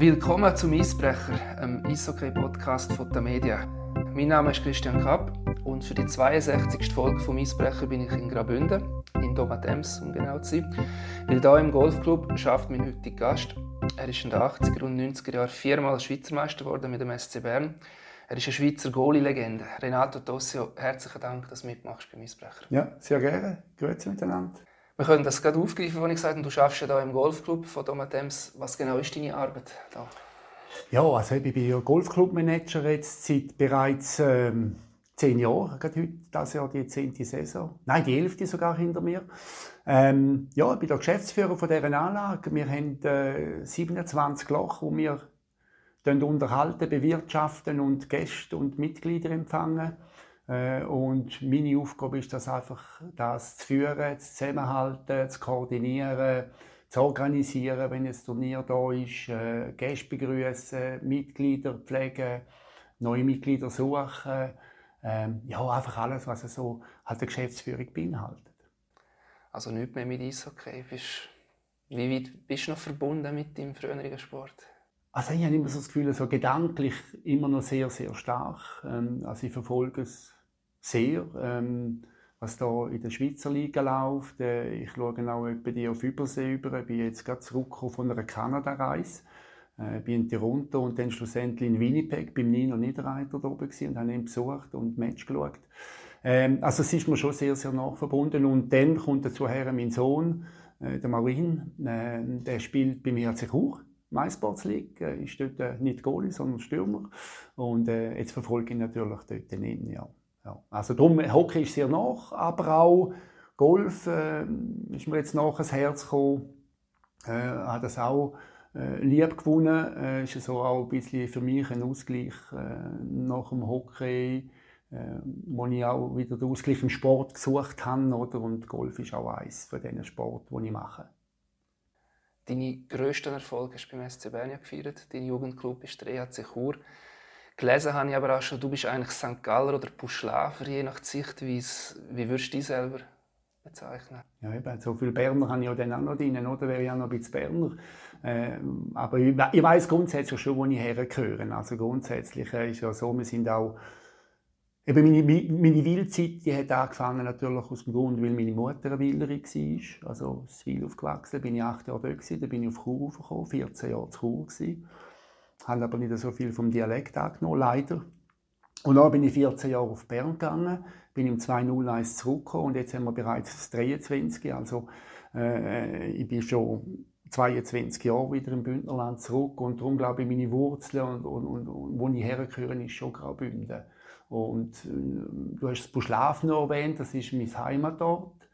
Willkommen zum Eisbrecher, einem Eishockey-Podcast von der Media. Mein Name ist Christian Kapp und für die 62. Folge vom Eisbrecher bin ich in Graubünden, in Domatems, um genau zu sein. Weil hier im Golfclub schafft mein heutiger Gast. Er ist in den 80er und 90er Jahren viermal Schweizer Meister geworden mit dem SC Bern. Er ist eine Schweizer Goalie-Legende. Renato Tossio, herzlichen Dank, dass du mitmachst beim Eisbrecher. Ja, sehr gerne. Grüezi miteinander. Wir können das gerade aufgreifen, was ich gesagt habe. Du arbeitest ja hier im Golfclub von Domatems. Was genau ist deine Arbeit da? Ja, also ich bin ja Golfclub-Manager jetzt seit bereits ähm, zehn Jahren. Gerade heute, das Jahr die zehnte Saison. Nein, die elfte sogar hinter mir. Ähm, ja, ich bin der Geschäftsführer von dieser Anlage. Wir haben äh, 27 Loch, wo wir unterhalten, bewirtschaften und Gäste und Mitglieder empfangen. Äh, und meine Aufgabe ist das einfach, das zu führen, zu zusammenhalten, zu koordinieren, zu organisieren, wenn ein Turnier da ist, äh, Gäste begrüßen, Mitglieder pflegen, neue Mitglieder suchen. Ähm, ja, einfach alles, was so halt eine Geschäftsführung beinhaltet. Also nicht mehr mit Eishockey. Bist, wie weit bist du noch verbunden mit dem früheren Sport? Also ich habe immer so das Gefühl, so gedanklich immer noch sehr, sehr stark. Ähm, also ich verfolge es sehr, ähm, was da in der Schweizer Liga läuft. Äh, ich schaue auch etwa die auf Übersee über. Ich bin jetzt gerade zurückgekommen von einer Kanada-Reise. Äh, bin in Toronto und dann schlussendlich in Winnipeg beim Nino Niederreiter da oben und habe ihn besucht und Match geschaut. Ähm, also es ist mir schon sehr, sehr nah verbunden. Und dann kommt dazu her mein Sohn, äh, der Marin, äh, der spielt bei mir sich hoch. MySports League, äh, ist dort äh, nicht Goalie, sondern Stürmer. Und äh, jetzt verfolge ich natürlich dort den ja. Ja. Also darum, Hockey ist sehr nach, aber auch Golf äh, ist mir jetzt nach ans Herz gekommen. Äh, hat das auch äh, lieb gewonnen. Äh, ist so auch ein bisschen für mich ein Ausgleich äh, nach dem Hockey, äh, wo ich auch wieder den Ausgleich im Sport gesucht habe. Oder? Und Golf ist auch eines von diesen Sport, die ich mache. Deine grössten Erfolge hast du beim SC Bern gefeiert. Dein Jugendclub ist der EHC Chur. Gelesen habe ich aber auch schon, du bist eigentlich St. Galler oder Puschlafer, je nach Sichtweise. Wie würdest du dich selber bezeichnen? Ja, eben, so viele Berner habe ich ja dann auch noch drin, oder? Wäre ich auch noch ein bisschen Berner. Äh, aber ich, ich weiß grundsätzlich schon, wo ich hergehöre. Also grundsätzlich äh, ist ja so, wir sind auch Eben meine, meine Wildzeit die hat angefangen natürlich aus dem Grund, weil meine Mutter eine Wilderin war. Also in Wil aufgewachsen, bin ich acht Jahre dort dann bin ich auf Chur gekommen, 14 Jahre zu Chur habe aber nicht so viel vom Dialekt angenommen, leider. Und dann bin ich 14 Jahre auf Bern gegangen, bin im 201 zurückgekommen und jetzt haben wir bereits 23, also äh, ich bin schon 22 Jahre wieder im Bündnerland zurück und darum glaube ich, meine Wurzeln und, und, und, und wo ich hergehöre, ist schon Graubünden. Und äh, du hast das Buschlaf noch erwähnt, das ist mein Heimatort,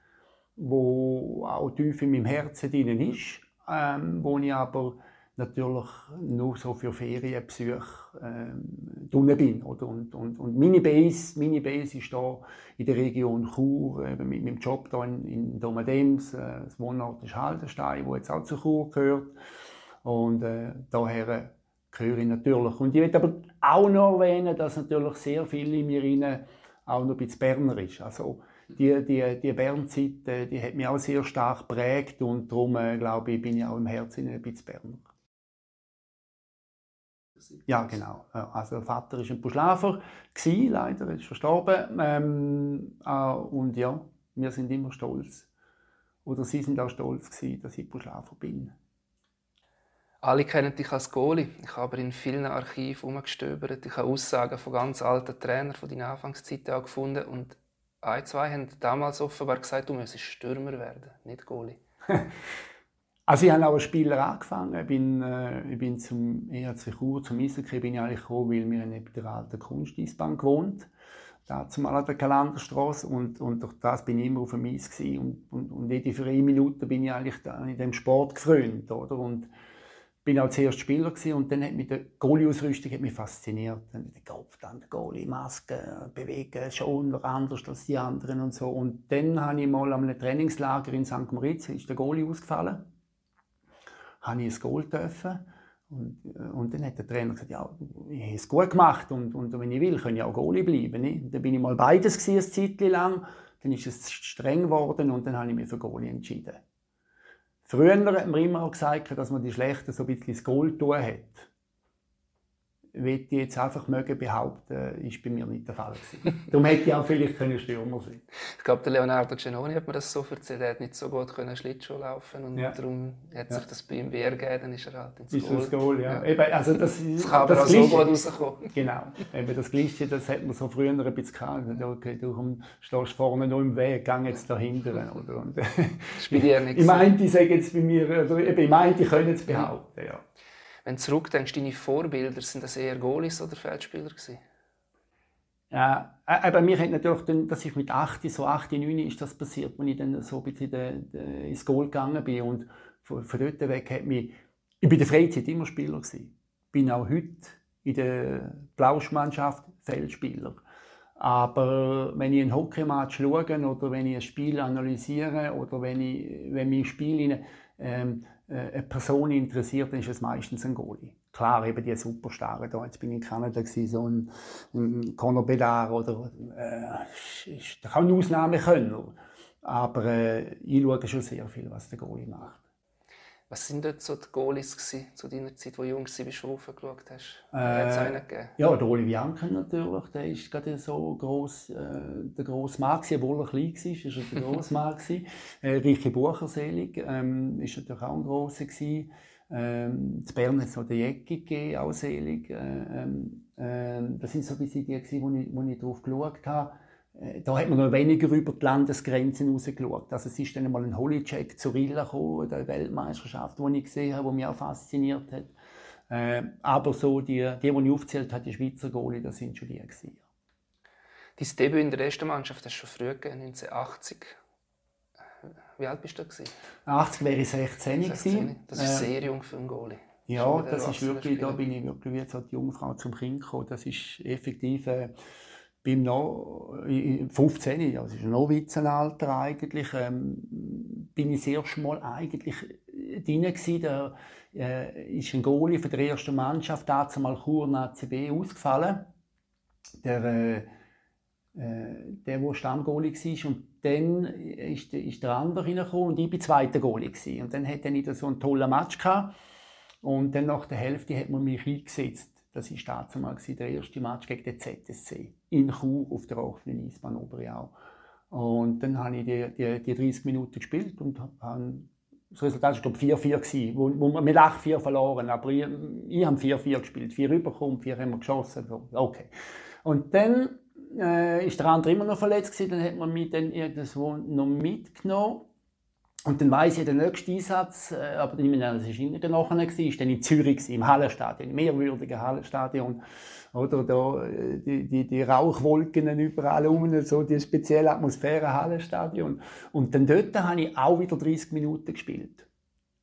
wo auch tief in meinem Herzen drin ist, ähm, wo ich aber natürlich nur so für Ferienbesuche ähm, drinnen bin. Oder? Und, und, und meine, Base, meine Base ist hier in der Region Chur, eben mit meinem Job hier in, in Domadems. Äh, das Wohnort ist Haldenstein, wo jetzt auch zu Chur gehört. Und äh, daher gehöre ich natürlich. Und ich möchte aber auch noch erwähnen, dass natürlich sehr viel in mir rein auch noch ein bisschen Berner ist. Also, die, die, die Bernzeit, äh, die hat mich auch sehr stark geprägt und darum, äh, glaube ich, bin ich auch im Herzen ein bisschen Berner. Ja, genau. Also der Vater war ein Buschlafer, leider, ist verstorben. Ähm, äh, und ja, wir sind immer stolz. Oder sie sind auch stolz gewesen, dass ich Buschlafer bin. Alle kennen dich als Goalie. Ich habe in vielen Archiven herumgestöbert. Ich habe Aussagen von ganz alten Trainern von deiner Anfangszeit auch gefunden. Und ein, zwei haben damals offenbar gesagt, du müsstest Stürmer werden, nicht Goalie. Also ich habe auch als Spieler angefangen. Ich bin, äh, ich bin zum EHC Chur, zum Eishockey bin ich eigentlich gekommen, weil wir neben der alten Kunsteisbahn gewohnt da zum an der Kalenderstraße und, und durch das bin ich immer auf dem Eis gewesen. und, und, und jede freie Minute bin ich eigentlich da in dem Sport gefreut, oder? Und bin auch zuerst Spieler gewesen und dann hat mich die Goalie-Ausrüstung fasziniert. Dann der Kopf, dann die Goalie-Maske, bewegen schon anders als die anderen und so. Und dann habe ich mal einem Trainingslager in St. Moritz, ist der Goalie ausgefallen habe ich ein Goal dürfen. Und, äh, und dann hat der Trainer gesagt, ja, ich habe es gut gemacht und, und wenn ich will, kann ich auch Goalie bleiben. Nicht? Dann bin ich mal beides gewesen, eine Zeit lang. Dann ist es streng geworden und dann habe ich mich für Goalie entschieden. Früher hat man immer auch gesagt, dass man die Schlechten so ein bisschen das Gold tun hat will ich jetzt einfach mögen behaupten, ist bei mir nicht der Fall gewesen. Darum hätte ich auch vielleicht können Stürmer sein Ich glaube, der Leonardo Genoni hat mir das so erzählt, er hat nicht so gut können Schlittschuh laufen und ja. darum hat sich das bei ihm wehrgegeben, dann ist er halt ins ist Goal. Das Goal ja. ja. Eben, also das, das kann aber auch so gut rauskommen. Genau, eben das Gleiche, das hat man so früher ein bisschen gehabt. Okay, du stehst vorne noch im Weg, geh jetzt da hinten. Oder? Und, Spiel dir nichts. Ich meinte, ich sage jetzt bei mir, oder eben, ich meinte, ich könnte es behaupten, ja. Wenn du zurückdenkst, deine Vorbilder, sind das eher Goalies oder Feldspieler gewesen? Ja, äh, bei mir hat natürlich dann, das ist mit 8, so 8, 9 ist das passiert, als ich dann so ein bisschen de, de, ins Goal gegangen bin und von, von dort weg hat mich, ich bin in der Freizeit immer Spieler gewesen. Bin auch heute in der Blauschmannschaft Feldspieler. Aber wenn ich ein Hockeymatch schaue oder wenn ich ein Spiel analysiere oder wenn ich, wenn mich Spiel ähm, äh, eine Person interessiert, dann ist es meistens ein Goalie. Klar, eben die Superstarren da. Jetzt bin ich in Kanada gewesen, so ein, ein Conor Bedard oder äh, ist doch auch ein Ausnahmekönner. Aber äh, ich schaue schon sehr viel, was der Goalie macht. Was sind dort so die Goalies gewesen, zu deiner Zeit, wo du jung warst, wie du raufgeschaut hast? Äh, es einen gegeben? Ja, der Oli Bianca natürlich. Der ist gerade so gross, äh, der grosse Mann gewesen, obwohl er klein war, ist er der grosse Mann gewesen. Äh, Richi Bucherselig ähm, ist natürlich auch ein grosser gewesen. Ähm, in Bern hat es noch den Jäcki gegeben, auch selig. Äh, ähm, äh, das sind so ein bisschen die, gewesen, wo ich, wo ich drauf geschaut habe. Äh, da hat man noch weniger über die Landesgrenzen rausgeschaut. Also es ist dann einmal ein Holycheck zu Rilla gekommen, der Weltmeisterschaft, die ich gesehen habe, die mich auch fasziniert hat. Äh, aber so die, die, die ich aufgezählt habe, die Schweizer Goalie, das sind schon die gewesen. Dein Debüt in der ersten Mannschaft hast du schon früh gegeben, 1980. Wie alt bist du da? 80 wäre ich 16. 16. Das ist äh, sehr jung für einen Goalie. Ja, das ist wirklich, da bin ich wirklich wie so die Jungfrau zum Kind gekommen. Das ist effektiv... Äh, bin noch 15, also ist noch Witzenalter eigentlich, ähm, bin ich das erste Mal eigentlich drin gewesen. Da äh, ist ein Goalie von der ersten Mannschaft, dazu mal Chur ACB ausgefallen. Der, äh, äh, der, der Stammgoalie war. Und dann ist, ist der andere reingekommen und ich war zweiter Goalie. Gewesen. Und dann hatte ich so einen tollen Match gehabt. Und dann nach der Hälfte hat man mich eingesetzt das war damals der erste Match gegen den ZSC in Chur auf der offenen Eisbahn Oberau. Und dann habe ich die, die, die 30 Minuten gespielt und habe das Resultat war 4-4, wo, wo wir mit 8-4 verloren aber ich, ich habe 4-4 gespielt. 4 überkommen, 4 haben wir geschossen. Okay. Und dann äh, ist der andere immer noch verletzt gewesen, dann hat man mich dann irgendwo noch mitgenommen und dann weiss ich, der nächste Einsatz, äh, aber meine, das war in der nachher, war dann in Zürich, im Hallenstadion, im mehrwürdigen Hallenstadion. Oder da, äh, die, die, die Rauchwolken überall um, so die spezielle Atmosphäre Hallenstadion. Und dann dort habe ich auch wieder 30 Minuten gespielt.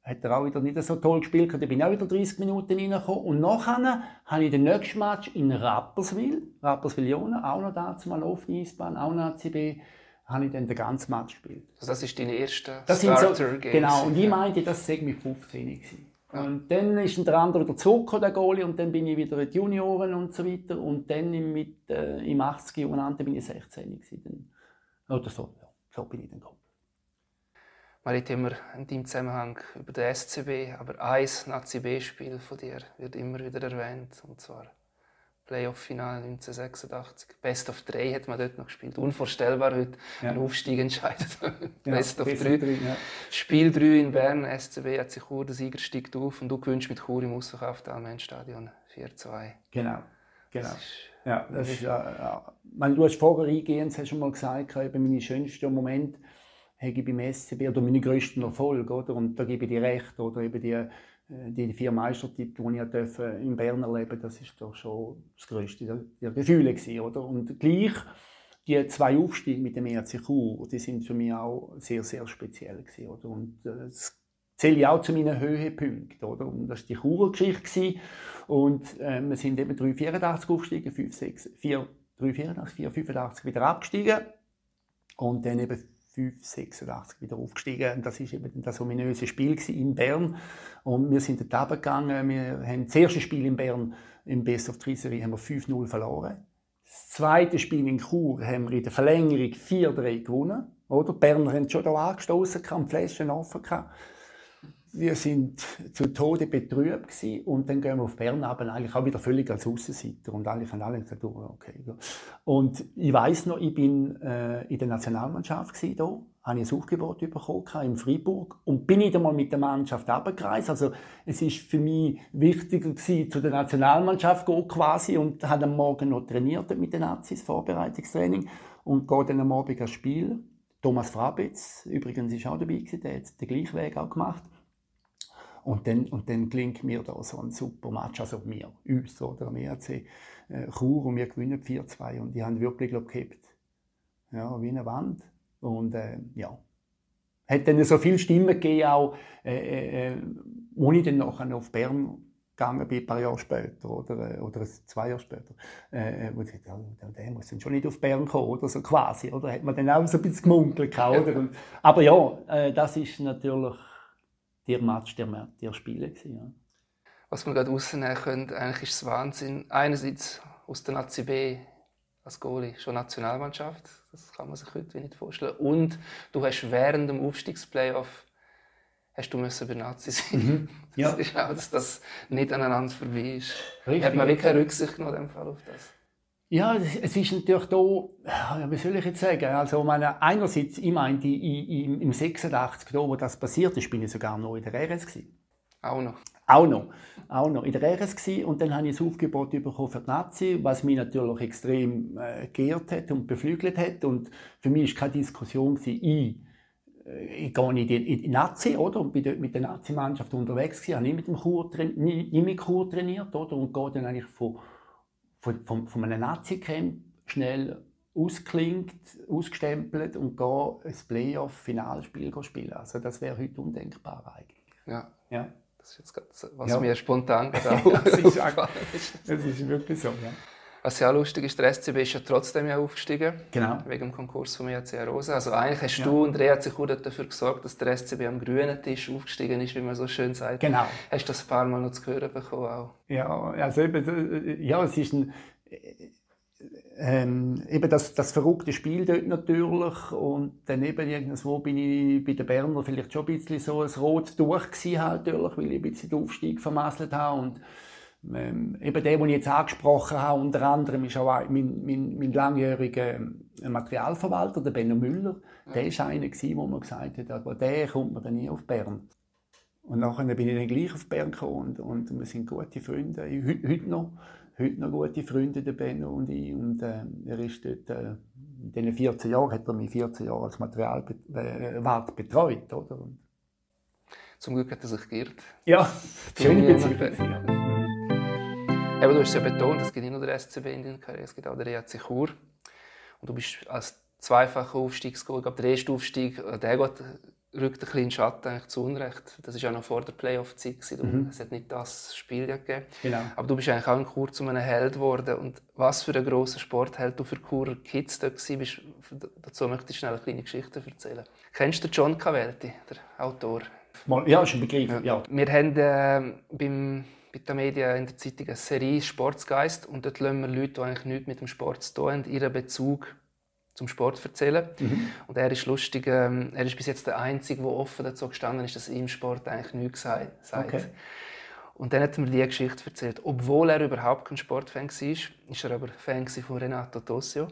Hat er auch wieder nicht so toll gespielt, da bin ich auch wieder 30 Minuten reingekommen. Und nachher habe ich den nächsten Match in Rapperswil, Rapperswil-Jona, auch noch dazu mal auf die Eisbahn, auch noch ACB, habe ich dann den ganzen Match gespielt. Also das ist deine erste Starter so, Genau, und ich meinte, das sei mit 15 gewesen. Ja. Und dann ist der andere wieder zurückgekommen, der Goalie, und dann bin ich wieder in die Junioren und so weiter. Und dann mit, äh, im 80er Jahren bin ich 16 gewesen. Oder so, ja, so bin ich dann gekommen. Man redet immer in deinem Zusammenhang über den SCB, aber ein Nazi-B-Spiel von dir wird immer wieder erwähnt, und zwar Playoff-Finale 1986. Best of 3 hat man dort noch gespielt. Unvorstellbar heute. Ja. Ein Aufstieg entscheidet. Best of 3. Ja. Spiel 3 in Bern. SCB hat sich Chur, der Sieger steigt auf und du gewünscht mit Chur im ausverkauften Allmennstadion 4-2. Genau. Genau. Das ja, das ist, ja, ja. du hast vorher eingehend hast schon mal gesagt, eben meine schönsten Momente habe ich beim SCB oder meine grössten Erfolge, oder? Und da gebe ich dir recht, oder? Eben die äh, die vier Meistertitel, die ich durfte in Bern erleben das ist doch schon das größte der Gefühle gewesen, oder? Und gleich die zwei Aufstiege mit dem ERC Chur, die sind für mich auch sehr, sehr speziell gewesen, oder? Und äh, das zähle ich auch zu meinen Höhepunkten, oder? Und das war die Churer Geschichte und äh, wir sind eben 384 aufgestiegen, 5, 6, 4, 384, 4, 85 wieder abgestiegen und dann eben 5, 86 wieder aufgestiegen. Und das war eben das ominöse Spiel in Bern. Und wir sind dort runtergegangen. Wir haben das erste Spiel in Bern im Best of Three Serie haben wir 5-0 verloren. Das zweite Spiel in Chur haben wir in der Verlängerung 4-3 gewonnen. Oder? Die Berner haben schon hier angestoßen, die Flaschen offen. Gehabt. Wir sind zu Tode betrübt gewesen. und dann gehen wir auf Bern aber eigentlich auch wieder völlig als Aussenseiter und eigentlich haben alle gesagt, oh, okay. Und ich weiß noch, ich bin äh, in der Nationalmannschaft gewesen, da, habe ich ein Aufgebot bekommen in Freiburg und bin ich mal mit der Mannschaft abgereist. Also es ist für mich wichtiger gewesen, zu der Nationalmannschaft gehen quasi und habe am Morgen noch trainiert mit den Nazis, Vorbereitungstraining und gehe dann am Abend ans Spiel. Thomas Frabitz übrigens ist auch dabei gewesen, der hat den gleichen Weg auch gemacht. Und dann, und dann gelingt mir da so ein super Match, also mir, uns oder am ERC äh, Chur und wir gewinnen 4-2 und die haben wirklich glaub, gehabt. Ja, wie eine Wand. Und äh, ja, hat dann so viele Stimmen gegeben, auch, äh, äh, äh wo ich dann nachher auf Bern gegangen bin, ein paar Jahre später oder, äh, oder zwei Jahre später, äh, wo ich dachte, ja, der muss dann schon nicht auf Bern kommen, oder so quasi, oder hat man dann auch so ein bisschen gemunkelt, oder? Und, aber ja, äh, das ist natürlich der Match der, der Spiele gewesen, ja. Was man gerade rausnehmen könnte, eigentlich ist es Wahnsinn. Einerseits aus der Nazi B als Goalie schon Nationalmannschaft, das kann man sich heute nicht vorstellen. Und du hast während dem Aufstiegsplayoff hast du müssen bei Nazi sein. Mhm. Ja. Das ist auch, dass das nicht aneinander vorbei ist. Richtig. Hat man wirklich keine Rücksicht genommen in dem Fall auf das? Ja, es ist natürlich da, wie soll ich jetzt sagen, also meine, einerseits, ich meine, im 86, da, wo das passiert ist, bin ich sogar noch in der RS gewesen. Auch noch? Auch noch. Auch noch in der RS gewesen. und dann habe ich ein Aufgebot bekommen für die Nazi, was mich natürlich extrem äh, geehrt hat und beflügelt hat und für mich war keine Diskussion, gewesen, ich äh, ich gehe in die, in die Nazi, oder? Und bin dort mit der Nazi-Mannschaft unterwegs gewesen, habe nicht mit dem Chur, nicht, nicht mit Chur trainiert, oder? Und gehe dann eigentlich von, von, von, von einem Nazi-Camp schnell ausklingt, ausgestempelt und gehe ein Playoff-Finalspiel spielen. Also das wäre heute undenkbar eigentlich. Ja. ja. Das ist jetzt grad, was ja. mir spontan gesagt das, ist, das ist wirklich so, ja. Was ja auch lustig ist, der SCB ist ja trotzdem ja aufgestiegen. Genau. Wegen dem Konkurs vom EAC Rosa. Also eigentlich hast ja. du und der EAC Chur dafür gesorgt, dass der SCB am grünen Tisch aufgestiegen ist, wie man so schön sagt. Genau. Hast du das ein paar Mal noch zu hören bekommen auch? Ja, also eben, ja, es ist ein, ähm, eben das, das verrückte Spiel dort natürlich und dann eben irgendwo bin ich bei den Berner vielleicht schon ein bisschen so ein Rot durch gewesen, halt, natürlich, weil ich ein bisschen den Aufstieg vermasselt habe und ähm, eben der, den ich jetzt angesprochen habe, unter anderem ist auch mein, mein, mein langjähriger ähm, Materialverwalter, der Benno Müller. Der war einer, der mir gesagt hat, aber der kommt mir dann nie auf Bern. Und nachher bin ich dann gleich auf Bern gekommen und, und wir sind gute Freunde, heute, heute noch. Heute noch gute Freunde, der Benno und ich. Und äh, er ist dort, äh, in diesen 14 Jahren, hat er mich 14 Jahre als Materialwart äh, betreut. Oder? Zum Glück hat er sich geirrt. Ja, schöne Beziehung. Eben, du hast es ja betont, es gibt nicht nur den SCB in deiner Karriere, es gibt auch den EAC Chur. Und du bist als zweifacher Aufstiegsgoal, ich glaube, der erste Aufstieg, äh, der geht, rückt ein bisschen in den Schatten eigentlich zu Unrecht. Das war ja noch vor der Playoff-Zeit. Mhm. Es hat nicht das Spiel gegeben. Genau. Aber du bist eigentlich auch in Chur zu einem Held geworden. Und was für ein grosser Sportheld du für Churer Kids dort warst, dazu möchte ich schnell eine kleine Geschichte erzählen. Kennst du John Cavelti, der Autor? Ja, ist ein Begriff. Ja. Wir haben äh, beim bei den Medien in der Zeitung eine Serie Sportsgeist und dort lassen wir Leute, die eigentlich nichts mit dem Sport zu tun haben, ihren Bezug zum Sport erzählen. Mhm. Und er ist lustig, ähm, er ist bis jetzt der Einzige, der offen dazu gestanden ist, dass ihm Sport eigentlich nichts sagt. Okay. Und dann hat er mir die Geschichte erzählt. Obwohl er überhaupt kein Sportfan war, ist er aber Fan von Renato Tossio.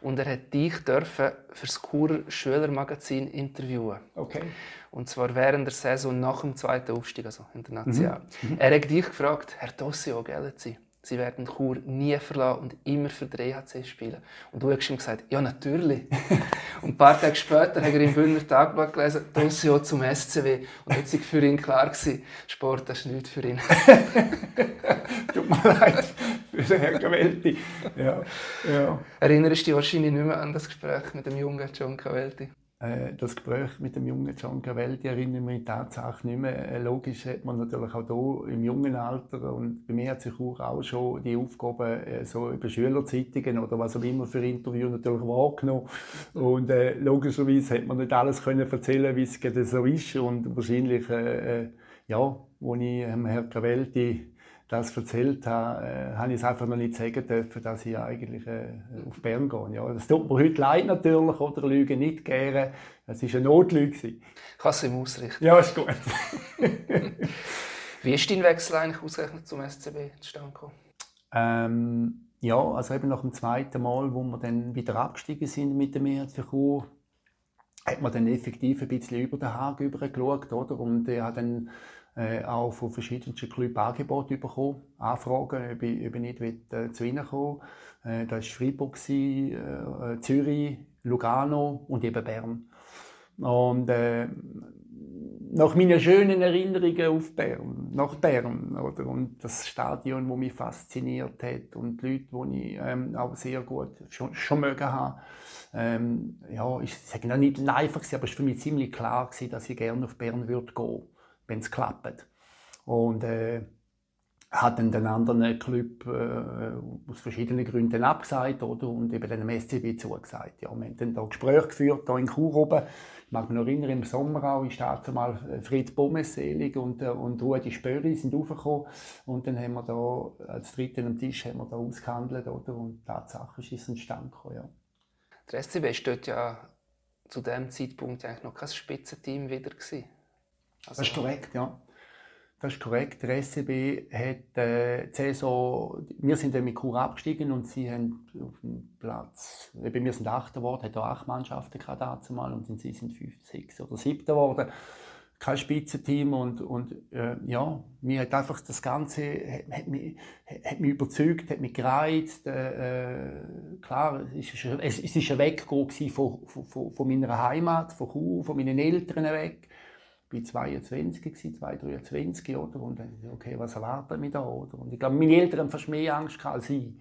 Und er hat dich dürfen für das Churer Schülermagazin interviewen. Okay. Und zwar während der Saison nach dem zweiten Aufstieg, also international. Mhm. Mhm. Er hat dich gefragt, Herr Tossio, gell, Sie? Sie werden Chur nie verlassen und immer für den EHC spielen. Und du hast ihm gesagt, ja, natürlich. und ein paar Tage später hat er im Bündner Tagblatt gelesen, Dossio zum SCW. Und jetzt war für ihn klar, gewesen, Sport ist nichts für ihn. Tut mir leid, für den Herrn Cavelti. Ja, ja. Erinnerst du dich wahrscheinlich nicht mehr an das Gespräch mit dem jungen John Cavelti? Äh, das Gespräch mit dem jungen John Cavelli erinnere mich tatsächlich nicht mehr. Äh, logisch hat man natürlich auch hier im jungen Alter und bei mir hat sich auch schon die Aufgaben äh, so über Schülerzeitungen oder was auch immer für Interviews natürlich wahrgenommen. Und äh, logischerweise hat man nicht alles können erzählen, wie es so ist und wahrscheinlich, äh, ja, wo ich ähm, Herrn Cavelli das erzählt habe, äh, habe ich es einfach noch nicht sagen dürfen, dass ich eigentlich äh, auf Bern gehe. Ja, das tut mir heute leid natürlich, oder Lüge nicht gerne. Es war eine Notlüge. Kannst du ihm ausrichten? Ja, ist gut. Wie ist dein Wechsel eigentlich ausgerechnet zum SCB zustande gekommen? Ähm, ja, also eben nach dem zweiten Mal, wo wir dann wieder abgestiegen sind mit dem EHC Chur, hat man dann effektiv ein bisschen über den Haag geschaut, oder? Und er hat dann äh, auch von verschiedenen Clubs Angebote bekommen, Anfragen, ob ich, ob ich nicht will, äh, zu ihnen kommen äh, Da war Freiburg, äh, Zürich, Lugano und eben Bern. Und äh, nach meinen schönen Erinnerungen auf Bern, nach Bern, oder? Und das Stadion, das mich fasziniert hat und die Leute, die ich ähm, auch sehr gut schon, schon mögen habe, ähm, ja, ich sage nicht einfach, aber es war für mich ziemlich klar, gewesen, dass ich gerne auf Bern würde gehen, wenn es klappt. Und äh, hat dann den anderen Club äh, aus verschiedenen Gründen abgesagt oder? und eben dem SCB zugesagt. Ja, wir haben dann da Gespräche geführt, hier in Chur oben, ich mag mich noch erinnern, im Sommer auch, ist dazu mal äh, Fritz Bommes selig und, äh, und Rudi Spöri sind aufgekommen. Und dann haben wir da, als Dritte am Tisch, haben wir da ausgehandelt, oder? Und tatsächlich ist es entstanden, ja. Der SCB steht ja zu dem Zeitpunkt eigentlich noch kein Spitzenteam wieder gewesen. Also, das ist korrekt, ja. Das ist korrekt. Der SCB hat äh, Saison, wir sind dann mit Chur abgestiegen und sie haben auf dem Platz, eben wir sind Achter geworden, hat auch acht Mannschaften gehabt dazumal und sie sind fünf, sechs oder siebter geworden. Kein Spitzenteam und, und äh, ja, mir hat einfach das Ganze, hat, hat, mich, hat mich überzeugt, hat mich gereizt. Äh, äh klar, es ist, es ist ein Weggehen von, von, von meiner Heimat, von Chur, von meinen Eltern weg bin 22 gewesen, 23, oder? Und okay, was erwartet mich da, oder? Und ich glaube, meine Eltern haben fast mehr Angst als ich.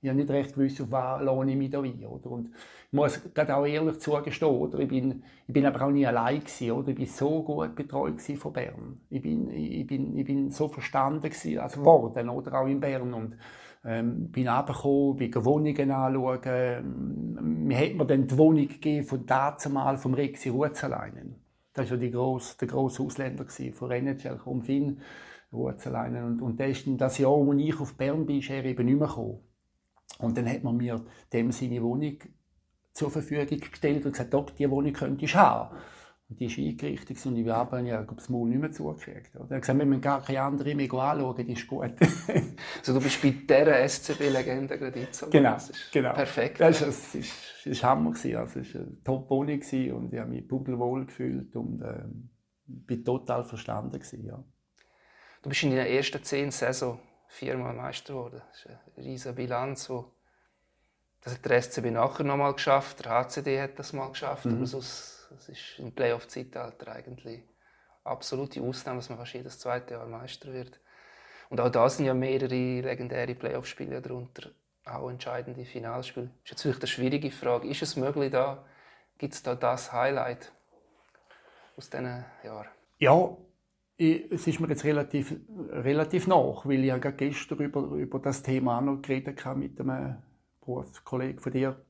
Ich habe nicht recht gewusst, auf was lohne ich mich da ein, oder? Und ich muss gerade auch ehrlich zugestehen, oder? Ich bin, ich bin aber auch nie allein gewesen, oder? Ich bin so gut betreut von Bern. Ich bin, ich bin, ich bin so verstanden gewesen, also worden, oder? Auch in Bern. Und, ähm, bin runtergekommen, bin Wohnungen anschauen. Mir hat mir dann die Wohnung gegeben von dazumal vom Rexi Rutzeleinen. Das war ja die grosse, der grosse Ausländer von NHL, um Finn, Rutzeleinen. Und, und der ist das Jahr, als ich auf Bern bin, ist er eben nicht mehr gekommen. Und dann hat man mir dem seine Wohnung zur Verfügung gestellt und gesagt, Doc, diese Wohnung könntest du haben. Die ist eingerichtet und ich habe ja das Maul nicht mehr zugekriegt. Er hat gesagt, wir müssen gar keine andere mehr anschauen, die ist gut. also du bist bei dieser SCB-Legende gerade jetzt. Genau, genau. Perfekt. Das war das ist, ist Hammer. Gewesen. Also, es war eine Top-Wohnung und ich habe mich pudelwohl gefühlt und äh, bin total verstanden. Gewesen, ja. Du bist in deiner ersten zehn Saison viermal Meister geworden. Das ist eine riesige Bilanz, das hat der SCB nachher noch mal geschafft, der HCD hat das mal geschafft, mhm. aber sonst das ist im Playoff-Zeitalter eigentlich absolute Ausnahme, dass man fast jedes zweite Jahr Meister wird. Und auch da sind ja mehrere legendäre Playoff-Spiele darunter, auch entscheidende Finalspiele. Das ist jetzt wirklich eine schwierige Frage. Ist es möglich, da gibt es da das Highlight aus diesen Jahren? Ja, es ist mir jetzt relativ, relativ nach, weil ich ja gestern über, über das Thema auch noch geredet habe mit einem Berufskollegen von dir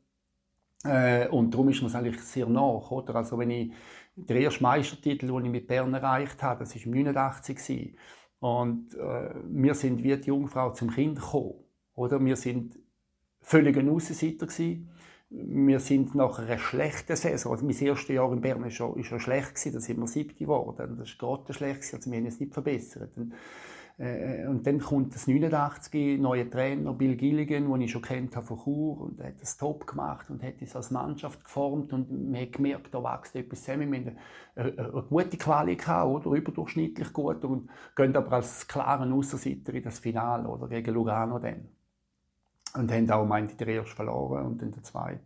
äh, und darum ist mir es eigentlich sehr nach. Oder? Also wenn ich, der erste Meistertitel, den ich mit Bern erreicht habe, das war 1989. Und äh, wir sind wie die Jungfrau zum Kind gekommen. Oder? Wir sind völlig ein Aussenseiter gewesen. Wir sind nach einer schlechten Saison, also mein erstes Jahr in Bern war schon, schon schlecht, gewesen, da sind wir siebte geworden. Das war gerade schlecht, also wir haben es nicht verbessert. Und äh, und dann kommt das 89 neue Trainer Bill Gilligan, den ich schon kennt habe von Chur und er hat das top gemacht und hat es als Mannschaft geformt und man hat gemerkt, da wächst etwas zusammen. Wir haben eine, eine gute Qualität oder überdurchschnittlich gut und gehen aber als klaren Ausserseiter in das Finale oder gegen Lugano dann. Und haben auch, meinte ich, den ersten verloren und dann der zweite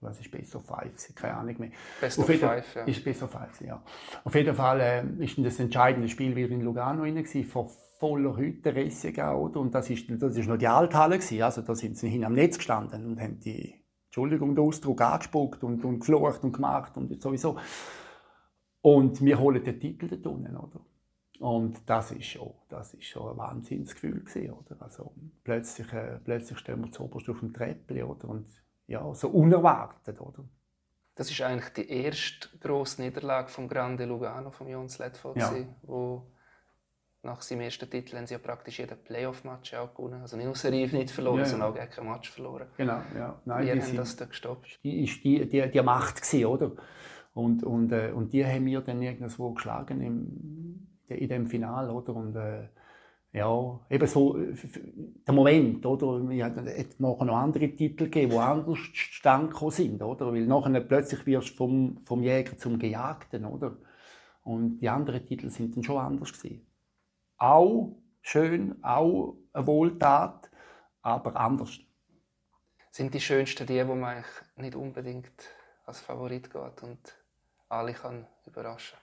was ist Best of Five, keine Ahnung mehr. Best of Five, ja. Ist Best of Five, ja. Auf jeden Fall äh, ist das entscheidende Spiel wieder in Lugano rein, vor voller Hütte, Ressiger, oder? Und das ist, das ist noch die Althalle gewesen, also da sind sie hin am Netz gestanden und haben die, Entschuldigung, den Ausdruck angespuckt und, und geflucht und gemacht und sowieso. Und wir holen den Titel dort unten, oder? Und das ist schon, das ist schon ein Wahnsinnsgefühl gewesen, oder? Also plötzlich, äh, plötzlich stehen wir zu oberst auf dem Treppchen, oder? Und ja, so unerwartet, oder? Das ist eigentlich die erste grosse Niederlage vom Grande Lugano, vom Jons Ledfall, ja. wo nach seinem ersten Titel haben sie ja praktisch jeden Playoff-Match auch gewonnen. Also nicht nur Serie nicht verloren, Ja, ja. sondern auch gar kein Match verloren. Genau, ja. Nein, die haben sind- das da gestoppt? die ist die, die, die Macht gewesen, oder? Und, und, äh, und die haben wir dann irgendwo geschlagen im, in dem Finale, oder? Und äh, ja, eben so äh, der Moment, oder? Wir hatten nachher noch andere Titel gegeben, die anders zustande sind, oder? Weil nachher plötzlich wirst du vom, vom Jäger zum Gejagten, oder? Und die anderen Titel sind dann schon anders gewesen. Auch schön, auch eine Wohltat, aber anders. Sind die schönsten die, wo man eigentlich nicht unbedingt als Favorit geht und alle kann überraschen?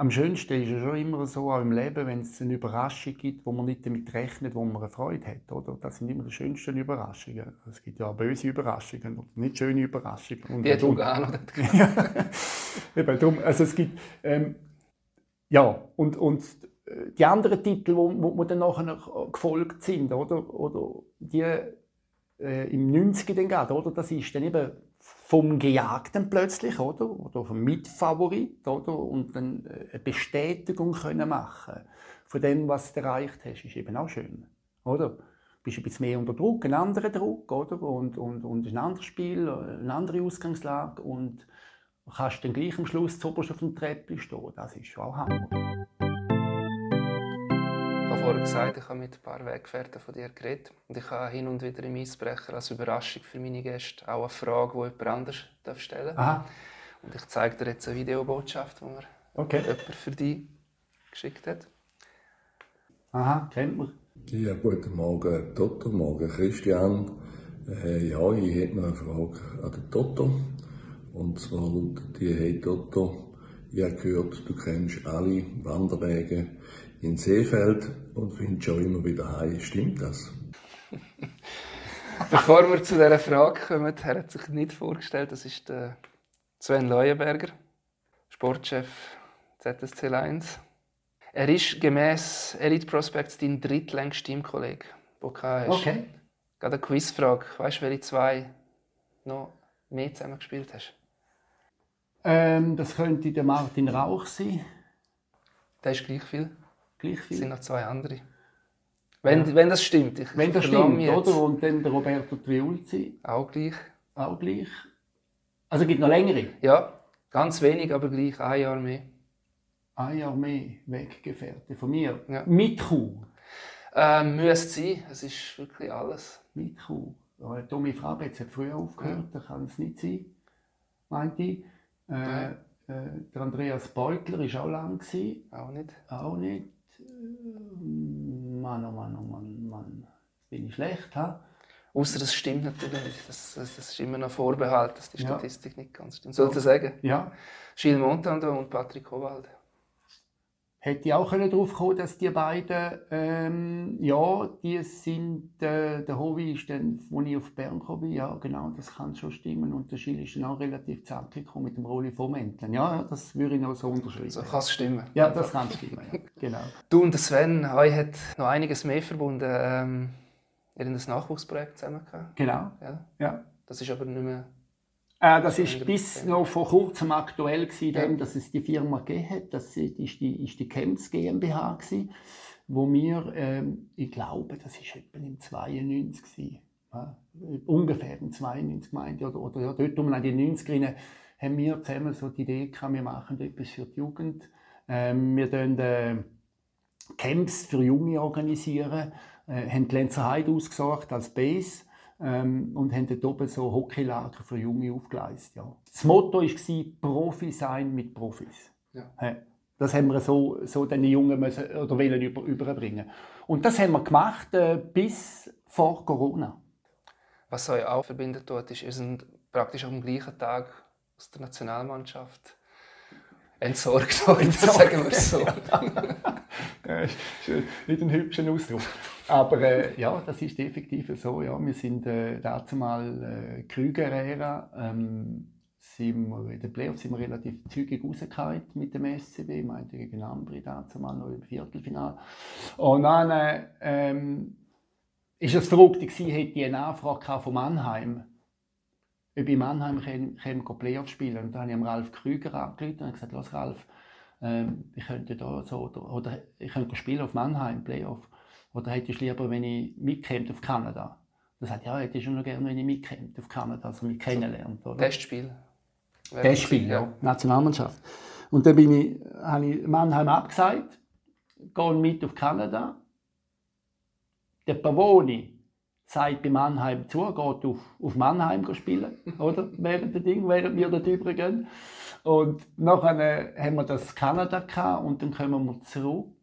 Am schönsten ist es schon immer so, auch im Leben, wenn es eine Überraschung gibt, wo man nicht damit rechnet, wo man eine Freude hat. Oder? Das sind immer die schönsten Überraschungen. Es gibt ja auch böse Überraschungen und nicht schöne Überraschungen. Und Wie hat Lugano ja, eben darum, also es gibt, ähm, ja, und, und die anderen Titel, wo, wo, dann nachher gefolgt sind, oder, oder die äh, im 90er dann gerade, oder, das ist dann eben vom Gejagten plötzlich, oder, oder vom Mitfavorit, oder, und dann äh, eine Bestätigung können machen von dem, was du erreicht hast, ist eben auch schön, oder? Du bist ein bisschen mehr unter Druck, ein anderer Druck, oder, und, und, und ein anderes Spiel, eine andere Ausgangslage und kannst dann gleich am Schluss zuoberst auf dem Treppchen stehen. Das ist schon auch Hammer. Ich habe vorher gesagt, ich habe mit ein paar Weggefährten von dir geredet. Und ich habe hin und wieder im Eisbrecher als Überraschung für meine Gäste auch eine Frage, die jemand anders darf stellen darf. Aha, Und ich zeige dir jetzt eine Videobotschaft, die mir okay. jemand für dich geschickt hat. Aha, kennt man. Ja, guten Morgen Toto, morgen Christian. Äh, ja, ich hätte noch eine Frage an den Toto. Und zwar lautet die, hey Toto, ich habe gehört, du kennst alle Wanderwege in Seefeld und findest schon immer wieder heim. Stimmt das? Bevor wir zu dieser Frage kommen, er hat sich nicht vorgestellt, das ist der Sven Leuenberger, Sportchef ZSC Lions. Er ist gemäß Elite Prospects dein drittlängster Teamkollege, den du hast. Okay. Gerade eine Quizfrage. Weißt du, welche zwei noch mehr zusammen gespielt hast? Ähm, das könnte der Martin Rauch sein. Der ist gleich viel. Gleich Es viel. sind noch zwei andere. Wenn, wenn das stimmt. Ich Wenn das stimmt, oder? Und dann der Roberto Triulzi, Auch gleich. auch gleich. Also es gibt noch längere. Ja, ganz wenig, aber gleich ein Jahr mehr. Ein Jahr mehr Weggefährte von mir. Ja. Mit Kuh. Ähm, müsste sein. Es ist wirklich alles. Mit Kuh. Ja, Tommy Frabetz hat früher aufgehört, da kann es nicht sein, meinte ich. Äh, äh, der Andreas Beutler war auch lang. Gewesen. Auch nicht. Auch nicht. Mann, oh Mann, oh Mann, Mann. Bin ich schlecht, ha? Außer es stimmt natürlich nicht. Das, das, das ist immer noch Vorbehalt, dass die Ja. Statistik nicht ganz stimmt. Sollte sagen? Ja. Gilles Montando und Patrick Kowald. Hätte ich auch können darauf kommen, dass die beiden, ähm, ja, die sind, äh, der Hovi ist dann, als ich auf Bern gekommen bin, ja, genau, das kann schon stimmen. Und der Schill ist dann auch relativ zackig gekommen mit dem Rolli vom Entlen. Ja, ja, das würde ich noch so unterschreiben. So kann es stimmen. Ja, das kann stimmen, ja. genau. Du und der Sven, euch hat noch einiges mehr verbunden. Ähm, ihr habt ein Nachwuchsprojekt zusammen gehabt. Genau, Ja? ja. Das ist aber nicht mehr. Äh, das ist bis noch vor kurzem aktuell gewesen, dem, dass es die Firma gegeben hat. Das ist die, ist die Chems GmbH gewesen, wo wir, ähm, ich glaube, das ist etwa im 92 gewesen, ja, ungefähr im 92 meinte oder, oder ja, dort um die 90er haben wir zusammen so die Idee gehabt, wir machen etwas für die Jugend. Ähm, wir tun äh, Camps für Junge organisieren, äh, haben die Lenzerheide ausgesucht als Base ähm, und haben dort oben so Hockeylager für Junge aufgeleistet. Ja. Das Motto war Profi sein mit Profis. Ja. Ja. Das haben wir so, so den Jungen müssen, oder wollen über, überbringen. Und das haben wir gemacht äh, bis vor Corona. Was euch auch verbindet dort ist, ihr seid praktisch am gleichen Tag aus der Nationalmannschaft entsorgt worden, sagen wir es so. Äh, ist nicht ein hübscher Ausdruck. Aber äh, ja, das ist effektiv so. Ja. Wir sind äh, dazu mal äh, Krüger-Ära. Ähm, sind wir, in den Playoffs sind wir relativ zügig rausgefallen mit dem SCB. Ich meinte gegen Ambri dazu mal noch im Viertelfinale. Und dann äh, ähm, ist es verrückt gewesen, hätte ich eine Anfrage von Mannheim ob ich in Mannheim käme, käme Playoff spielen. Und dann habe ich Ralf Krüger angerufen und gesagt, los Ralf, ähm, ich könnte da so, oder, oder ich könnte spielen auf Mannheim, Playoff. Oder hättest du lieber, wenn ich mitkäme auf Kanada? Das sagt, ja, hätte ich schon noch gerne, wenn ich mitkäme auf Kanada, also mich kennenlernt. Oder? Testspiel. Testspiel, ja. Nationalmannschaft. Und dann bin ich, habe ich Mannheim abgesagt, gehe mit auf Kanada. Der Pavoni sagt bei Mannheim zu, geht auf, auf Mannheim spielen, oder? während der Ding, während wir dort übergehen. Und nachher haben wir das Kanada gehabt und dann kommen wir zurück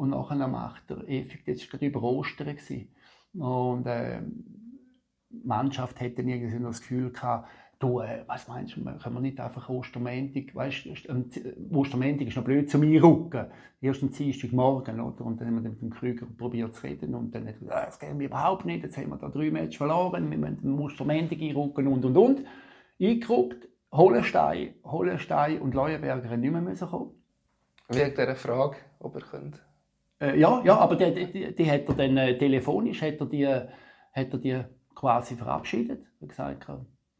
und nachher macht er effektiv, das war gerade über Ostern. Gewesen. Und äh, die Mannschaft hätte irgendwie noch das Gefühl gehabt, du, äh, was meinst du, können wir nicht einfach Ostermäntig, weißt du, Ostermäntig ist noch blöd zum Einrücken. Erst am Dienstagmorgen, oder? Und dann haben wir mit dem Krüger probiert zu reden und dann hat er gesagt, das geht mir überhaupt nicht, jetzt haben wir da drei Matches verloren, wir müssen den Ostermäntig einrücken und und und. Eingerückt, Holenstein, Holenstein und Leuenberger nicht mehr müssen kommen. Wegen dieser Frage, ob er könnte. Äh, ja, ja, aber die, die, die hat er dann äh, telefonisch hat er die, hat er die quasi verabschiedet. Er hat gesagt,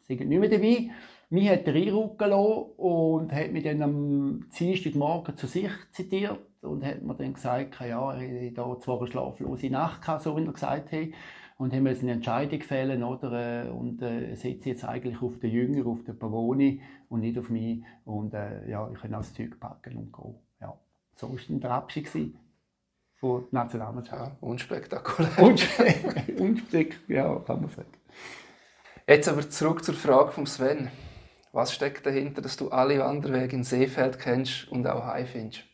sie sind nicht mehr dabei. Mich hat er einrücken lassen und hat mich dann am Dienstagmorgen zu sich zitiert und hat mir dann gesagt, ja, hatte da zwar eine schlaflose Nacht gehabt, so wie er gesagt hat, und haben eine Entscheidung fällen, oder? Äh, und äh, setze jetzt eigentlich auf den Jünger, auf den Pavoni und nicht auf mich. Und äh, ja, ich kann auch das Zeug packen und gehen. Ja. So war dann der Abschied von Nationalmannschaft. Ja, unspektakulär. unspektakulär, ja, kann man sagen. Jetzt aber zurück zur Frage von Sven. Was steckt dahinter, dass du alle Wanderwege in Seefeld kennst und auch heim findest?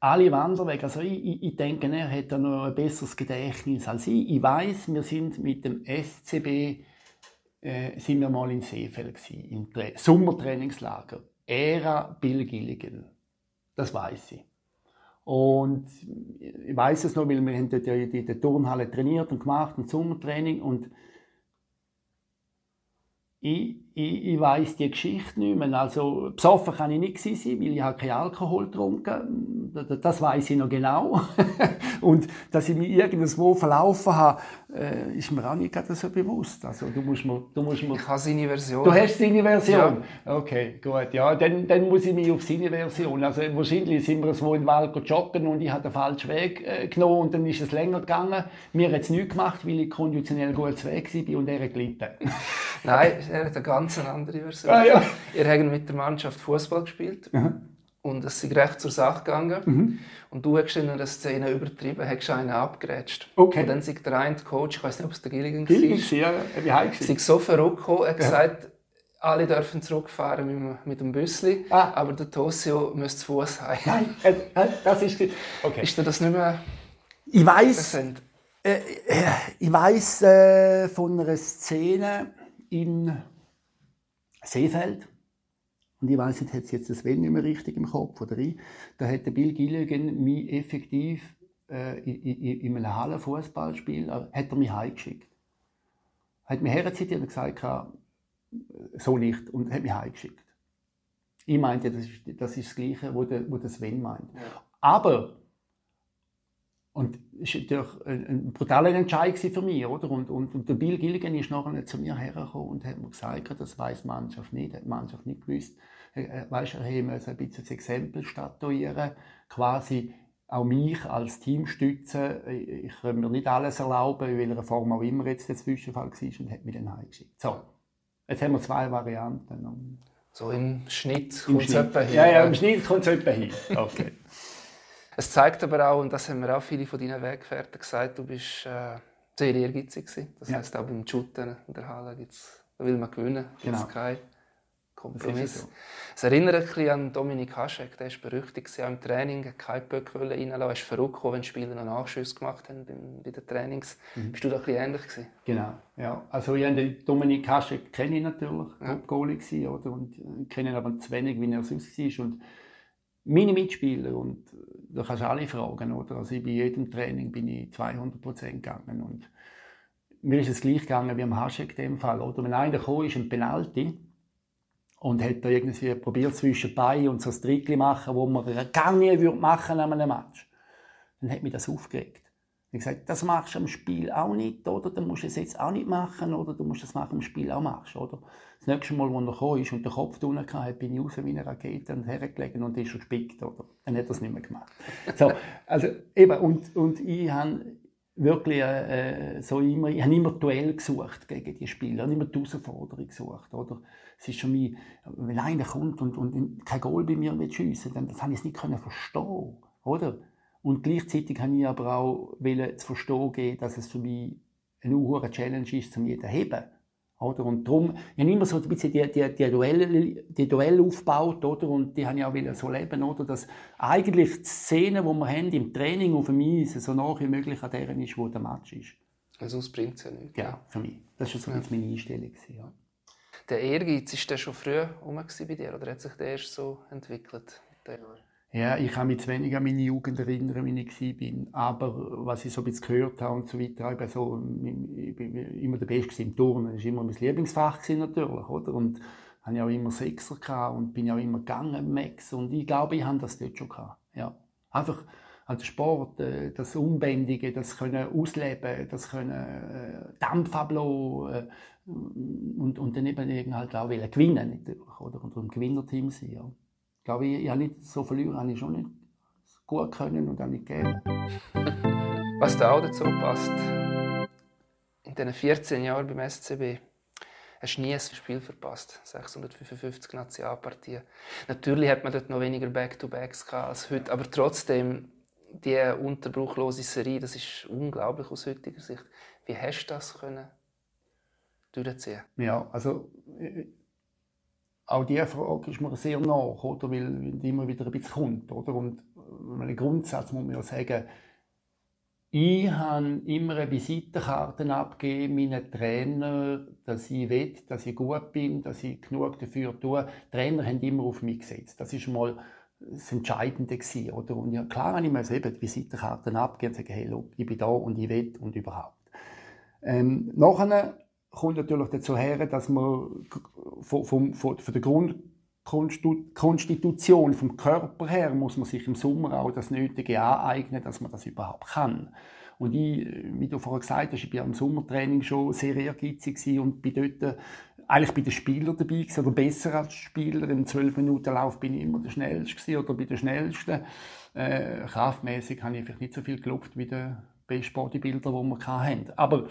alle Wanderwege. Also ich, ich, denke, er hat da noch ein besseres Gedächtnis als ich. Ich weiß, wir sind mit dem SCB äh, sind wir mal in Seefeld gewesen, im Tra Sommertrainingslager. Ära Bill Gilligan. Das weiß ich. Und ich weiß es noch, weil wir in der, in der Turnhalle trainiert und gemacht, ein Sommertraining. Und ich, ich, ich weiß die Geschichte nicht mehr. Also, besoffen kann ich nicht sein, weil ich habe keinen Alkohol getrunken. Das weiß ich noch genau. und dass ich mich irgendwo verlaufen habe, äh, ist mir auch nicht so bewusst. Also, du musst mir, du musst mir, ich habe seine Version. Du hast seine Version? Ja. Okay, gut. Ja, dann, dann muss ich mich auf seine Version. Also, wahrscheinlich sind wir so in den Wald joggen und ich habe den falschen Weg äh, genommen und dann ist es länger gegangen. Mir hat es nichts gemacht, weil ich konditionell gut Weg war und er gelitten. Nein, er hat eine ganz andere Version. Ah, ja. Ihr habt mit der Mannschaft Fußball gespielt. Mhm. Und es ist recht zur Sache gegangen. Mhm. Und du hast in einer Szene übertrieben, hast einen abgerätscht. Okay. Und dann sagt der eine Coach, ich weiß nicht, ob es der Gilligan war. Gilligan war, ja. Wie heiß Ist so verrückt gekommen, er hat ja. gesagt, alle dürfen zurückfahren mit dem, mit dem Büssli, ah. aber der Tosio müsste zu Fuß haben. Nein, äh, äh, das ist... Okay. Ist dir das nicht mehr Ich weiß, äh, äh, ich weiß äh, von einer Szene in Seefeld. Und ich weiß nicht, hat jetzt das Wenn nicht mehr richtig im Kopf oder ich. Da hat der Bill Gilligan mich effektiv äh, in, in, in einem Hallenfußballspiel äh, hat er mich heimgeschickt. Hat mich herzitiert und gesagt, so nicht, und hat mich heimgeschickt. Ich meinte, das ist das, ist das Gleiche, was der, der Sven meint. Ja. Aber und das war natürlich ein, brutaler Entscheid für mich. Oder? Und, und, und der Bill Gilligan ist nachher zu mir hergekommen und hat mir gesagt, das weiß die Mannschaft nicht, hat die Mannschaft nicht gewusst. Weißt, er musste ein bisschen das Exempel statuieren, quasi auch mich als Team stützen. Ich kann mir nicht alles erlauben, in welcher Form auch immer jetzt der Zwischenfall war und hat mich dann heimgeschickt. So, jetzt haben wir zwei Varianten. So im Schnitt kommt es etwa hin. Ja, ja, im Schnitt kommt es etwa hin. Okay. Es zeigt aber auch, und das haben mir auch viele von deinen Weggefährten gesagt, du bist äh, sehr ehrgeizig gewesen. Das ja. heisst, auch beim Shooten in der Halle gibt's, da will man gewinnen, gibt es genau. keinen Kompromiss. So. Es erinnert ein bisschen an Dominik Haschek, der war berüchtigt auch im Training, hat keinen Böck reinlassen, er ist verrückt wenn die Spieler noch Nachschüsse gemacht haben bei den Trainings. Mhm. Bist du da ein bisschen ähnlich gewesen? Genau, ja. Also ich den Dominik Haschek kenne ich natürlich, ja. Top-Goalie oder? Und äh, kenne ihn aber zu wenig, wie er sonst war. Und meine Mitspieler und da kannst du alle fragen, oder? Also bei jedem Training bin ich 200% gegangen und mir ist es gleich gegangen wie am Haschek in dem Fall, oder? Wenn einer gekommen ist, ein Penalty und hat da irgendwie probiert zwischen Bein und so ein Trickli machen, wo man gar nie würde machen an einem Match, dann hat mich das aufgeregt. Ich gesagt, das machst du am Spiel auch nicht, oder? Dann musst du es jetzt auch nicht machen, oder? Du musst das machen am Spiel auch machen, oder? Das nächste Mal, als er gekommen ist und den Kopf unten hatte, bin ich raus wie eine Rakete und hergelegt und ist schon gespickt, oder? Dann hat er es nicht mehr gemacht. so, also eben, und, und ich habe wirklich äh, so immer, ich habe immer Duell gesucht gegen die Spieler, ich habe immer die Herausforderung gesucht, oder? Es ist schon wie, wenn einer kommt und, und kein Goal bei mir mit schiessen, dann das habe ich es nicht können verstehen, oder? Und gleichzeitig habe ich aber auch zu verstehen geben, dass es für mich eine hohe Challenge ist, um jeden zu heben. Oder? Und darum, ich habe immer so ein bisschen die, die, die, Duelle, die Duelle aufgebaut, oder? Und die habe ich auch so leben, oder? Dass eigentlich die Szene, die wir haben im Training auf dem Eis, so nah wie möglich an der ist, wo der Match ist. Also sonst bringt es ja nicht. Ja, für mich. Das war so ja. meine Einstellung. Ja. Der Ehrgeiz, war der schon früh herum bei dir, oder hat sich der erst so entwickelt? Ja, ich kann mich zu wenig an meine Jugend erinnern, wie ich war. Aber was ich so ein bisschen gehört habe und so weiter, ich, so, ich bin immer der Beste im Turnen. Das war immer mein Lieblingsfach natürlich, oder? Und hatte auch immer Sechser und bin auch immer gegangen Max. Und ich glaube, ich habe das dort schon gehabt. Ja. Einfach also Sport, äh, das Unbändige, das können ausleben, das können äh, Dampf ablassen äh, und, und dann eben halt auch gewinnen natürlich, oder? Und im Gewinnerteam sein. Ja glaube, ich, ich habe nicht so verlieren, habe ich schon nicht gut können und auch nicht gegeben. Was da auch dazu passt, in diesen 14 Jahren beim SCB hast du nie ein Spiel verpasst. 655 Nationalpartien. Natürlich hat man dort noch weniger Back-to-Backs als heute, aber trotzdem, die unterbruchlose Serie, das ist unglaublich aus heutiger Sicht. Wie hast du das können durchziehen? Ja, also auch diese Frage ist mir sehr nach, oder? weil die immer wieder ein bisschen kommt. Oder? Und einen Grundsatz muss man ja sagen, ich habe immer eine Visitenkarte abgegeben meinen Trainer, dass ich will, dass ich gut bin, dass ich genug dafür tue. Die Trainer haben immer auf mich gesetzt. Das ist mal das Entscheidende gewesen, oder? Und ja, klar habe ich mir eben die Visitenkarten abgegeben und sagen, hey, look, ich bin da und ich will und überhaupt. Ähm, nachher kommt natürlich dazu her, dass man von, von, von, von der Grundkonstitution, vom Körper her, muss man sich im Sommer auch das Nötige aneignen, dass man das überhaupt kann. Und ich, wie du vorher gesagt hast, ich war im Sommertraining schon sehr ehrgeizig und bin dort eigentlich bei den Spielern dabei gewesen, oder besser als Spieler. Im 12-Minuten-Lauf bin ich immer der Schnellste oder bei den Schnellsten. Äh, kraftmäßig habe ich vielleicht nicht so viel gelobt wie der beste Bodybuilder, die wir hatten. Aber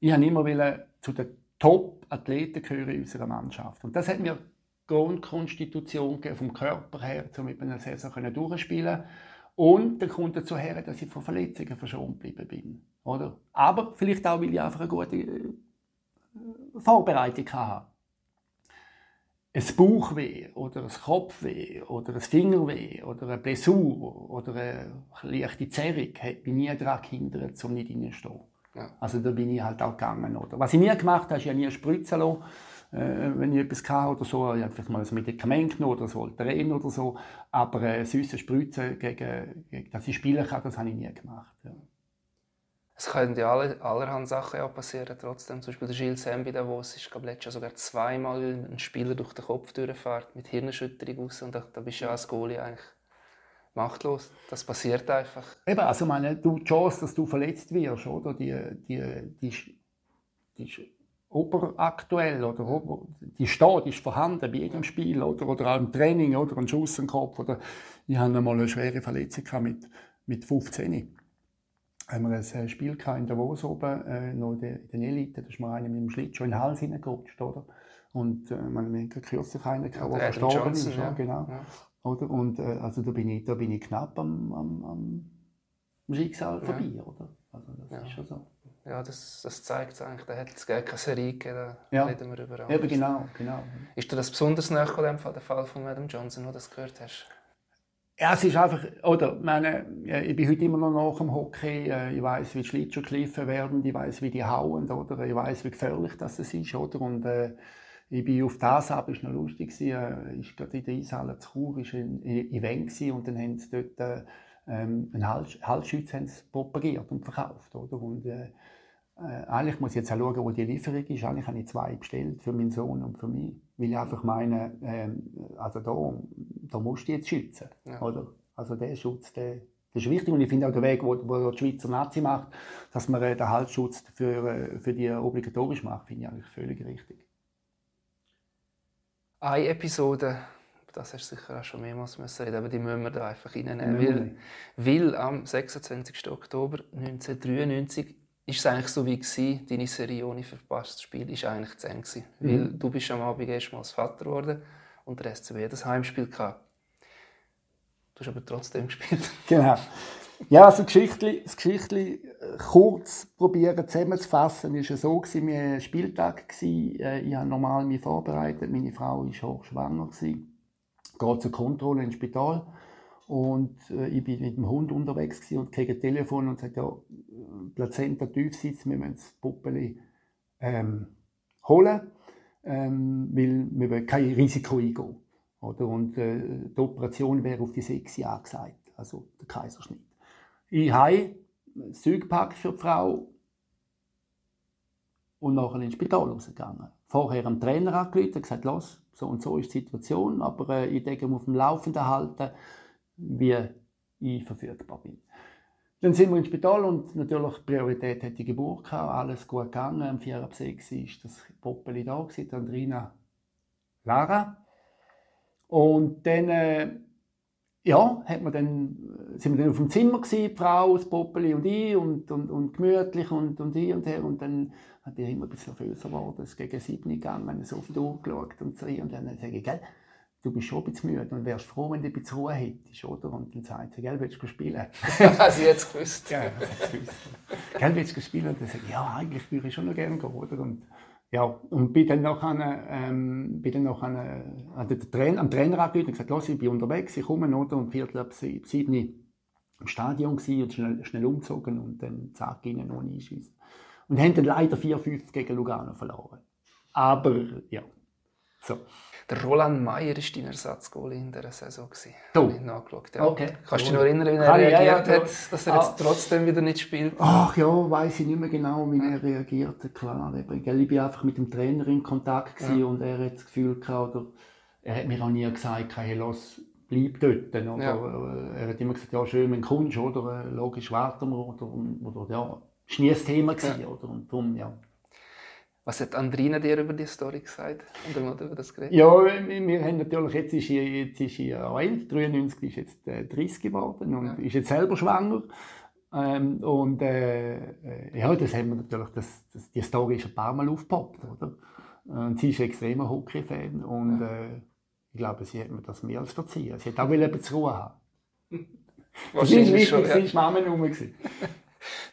ich habe immer zu den Top-Athleten gehören in unserer Mannschaft. Und das hat mir Grundkonstitution vom Körper her, um mit einer Saison durchspielen Und dann kommt dazu her, dass ich von Verletzungen verschont geblieben bin. Oder? Aber vielleicht auch, weil ich einfach eine gute äh, Vorbereitung hatte. Ein Bauchweh oder ein Kopfweh oder ein Fingerweh oder eine Blessur oder eine leichte Zerrung hat mich nie daran gehindert, um nicht reinzustehen. Ja. Also da bin ich halt auch gegangen. Oder? Was ich nie gemacht habe, ist ja nie spritzen lassen. Äh, wenn ich etwas hatte oder so, ich habe vielleicht mal ein Medikament genommen oder so, Voltaren oder so, aber äh, süße Spritzen, gegen, gegen, dass ich spielen kann, das habe ich nie gemacht. Ja. Es können ja alle, allerhand Sachen auch passieren trotzdem. Zum Beispiel der Gilles Sembi Davos ist glaube letztes Jahr sogar zweimal ein Spieler durch den Kopf durchfährt mit Hirnerschütterung raus und da, da bist du ja als Goalie eigentlich machtlos. Das passiert einfach. Eben, also meine, du, die Chance, dass du verletzt wirst, oder? Die, die, die, die ist oberaktuell, oder? Die steht, ist vorhanden bei jedem Spiel, oder? Oder auch im Training, oder? Ein Schuss im Kopf, oder? Ich hatte einmal eine schwere Verletzung mit, mit 15 haben wir ein Spiel in Davos oben, äh, noch in der Elite, da ist mir einer mit dem Schlittschuh in den Hals hineingerutscht, oder? Und äh, man, haben kürzlich einen gehabt, der verstorben ist. Ja. Genau. Ja. Oder? Und äh, also da bin ich, da bin ich knapp am, am, am Schicksal ja. vorbei, oder? Also das ja. ist schon so. Ja, das, das zeigt es eigentlich. Da hat es gar keine Serie gegeben, da ja. reden wir über alles. Eben genau, genau. Ist dir das besonders nachgekommen, der Fall von Madame Johnson, wo du das gehört hast? Ja, es ist einfach, oder, meine, ich bin heute immer noch nach dem Hockey, äh, ich weiß, wie die Schlittschuhe geschliffen werden, ich weiß, wie die hauen, oder, ich weiß, wie gefährlich das ist, oder, und äh, ich bin auf das ab, ist noch lustig gewesen, ich gerade in der Eishalle zu Chur, ist ein Event gewesen, und dann haben sie dort äh, ähm, einen Hals, Halsschutz haben sie propagiert und verkauft, oder? Und äh, äh, eigentlich muss ich jetzt auch schauen, wo die Lieferung ist. Eigentlich habe ich zwei bestellt für meinen Sohn und für mich, weil ich einfach meine, ähm, also da, da musst du jetzt schützen, ja. oder? Also der Schutz, der, Das ist wichtig und ich finde auch der Weg, wo, wo die Schweizer Nazi macht, dass man äh, den Halsschutz für, äh, für die obligatorisch macht, finde ich eigentlich völlig richtig. Eine Episode, das hast du sicher auch schon mehrmals reden, aber die müssen wir da einfach reinnehmen. Weil, weil am 26. Oktober 1993 ist es eigentlich so wie gewesen, deine Serie ohne verpasstes Spiel ist eigentlich zu Ende gewesen. Mhm. Weil du bist am Abend erstmals Vater geworden und der SCB das Heimspiel gehabt. Du hast aber trotzdem gespielt. Genau. Ja, also Geschichtli, das Geschichtli äh, kurz probieren zusammenzufassen, ist ja so gewesen, wir ein Spieltag gewesen, äh, ich habe normal mich vorbereitet, meine Frau war hochschwanger gewesen, geht zur Kontrolle ins Spital und äh, ich bin mit dem Hund unterwegs gewesen und kriege ein Telefon und sagt, ja, Plazenta Tiefsitz, wir müssen das Puppeli ähm, holen, ähm, weil wir wollen kein Risiko eingehen. Oder? Und äh, die Operation wäre auf die sechs Jahre gesagt, also der Kaiserschnitt. Ich habe ein Zeug für die Frau und nachher ins Spital rausgegangen. Vorher am Trainer angerufen und gesagt, los, so und so ist die Situation, aber äh, ich denke, auf dem Laufenden halten, wie ich verfügbar bin. Dann sind wir ins Spital und natürlich Priorität hat die Geburt gehabt, alles gut gegangen. Am 4 ab 6 ist das Poppeli da gewesen, Andrina Lara. Und dann, äh, ja, hat man dann, sind wir dann auf dem Zimmer gewesen, die Frau, das Poppeli und ich und, und, und gemütlich und, und hier und her. Und dann hat ich immer ein bisschen nervöser geworden. Es ist gegen sieben gegangen, so auf die Uhr geschaut und so. Und dann sage ich, gell, du bist schon ein bisschen müde und wärst froh, wenn du ein bisschen Ruhe hättest, oder? Und dann sagt sie, gell, willst du spielen? Hast du jetzt gewusst? Ja, gewusst. gell, willst du spielen? Und dann sage ich, ja, eigentlich würde ich schon noch gerne gehen, oder? Und ja, und bin dann noch an, ähm, bin noch den Trainer, am Trainer angerufen und gesagt, los, ich bin unterwegs, ich komme, oder? Und viertel ab sieben im Stadion gewesen und schnell, schnell umgezogen und dann zack, innen ohne Einschießen. Und haben dann leider 4-5 gegen Lugano verloren. Aber, ja, so. Der Roland Meyer war dein Ersatzgoalie in dieser Saison. Du? Ich nachgeschaut. Ja. Okay. Kannst du dich noch erinnern, wie er Kann reagiert ja, ja, hat, dass er jetzt ah. trotzdem wieder nicht spielt? Ach ja, weiß ich nicht mehr genau, wie er reagiert hat. Klar, ich war einfach mit dem Trainer in Kontakt ja. und er hat das Gefühl gehabt, oder er hat mir auch nie gesagt, hey, los, bleib dort. Oder, ja. Er hat immer gesagt, ja, schön, wenn du kommst, oder, logisch warten wir. Oder, oder, ja, das war nie ein Thema. Gewesen. Oder, und darum, ja. Was hat Andrina dir über die Story gesagt? Und dann über das geredet? Ja, wir haben natürlich, jetzt ist sie, jetzt ist sie alt, 93 ist jetzt äh, 30 geworden und ja. ist jetzt selber schwanger. Ähm, und äh, äh, ja, das haben wir natürlich, das, das, die Story ist ein paar Mal aufgepoppt, oder? Und sie ist ein extremer Hockey-Fan und ja. äh, ich glaube, sie hat mir das mehr als verziehen. Sie hat auch ein bisschen Ruhe haben. Wahrscheinlich sie ist wichtig, ja. sie war Mama rum.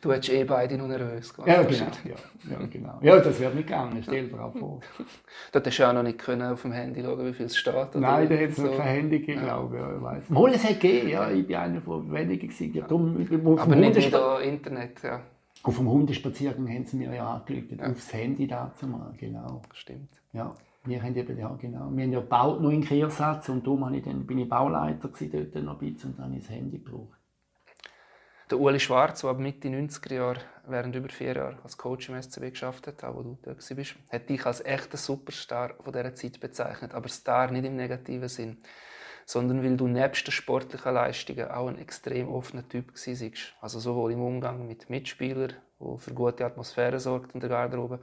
Du hättest eh beide noch nervös gemacht. Ja, genau. Ja, ja, genau. ja das wäre nicht gegangen, stell dir auch vor. Dort hast du auch noch nicht können auf dem Handy schauen, wie viel es steht. Nein, da hat es so. noch kein Handy gegeben, ja. glaube ich. Weiss. Mal, es hat gegeben, ja, ich bin einer von wenigen. Gewesen. Ja. Darum, Aber nicht wieder Internet, ja. Auf dem Hundespaziergang haben sie mir ja angelegt, ja. aufs Handy dazu mal, genau. Stimmt. Ja. Wir haben eben, ja genau, wir haben ja gebaut noch in Kehrsatz und darum ich dann, bin ich Bauleiter dort noch ein bisschen und dann habe ich das Handy gebraucht. Der Uli Schwarz, der ab Mitte 90er Jahre während über vier Jahren als Coach im SCB geschafft hat, auch wo du da bist, hat dich als echter Superstar von dieser Zeit bezeichnet. Aber Star nicht im negativen Sinn, sondern weil du nebst den sportlichen Leistungen auch ein extrem offener Typ warst. Also sowohl im Umgang mit Mitspielern, der für gute Atmosphäre sorgt in der Garderobe,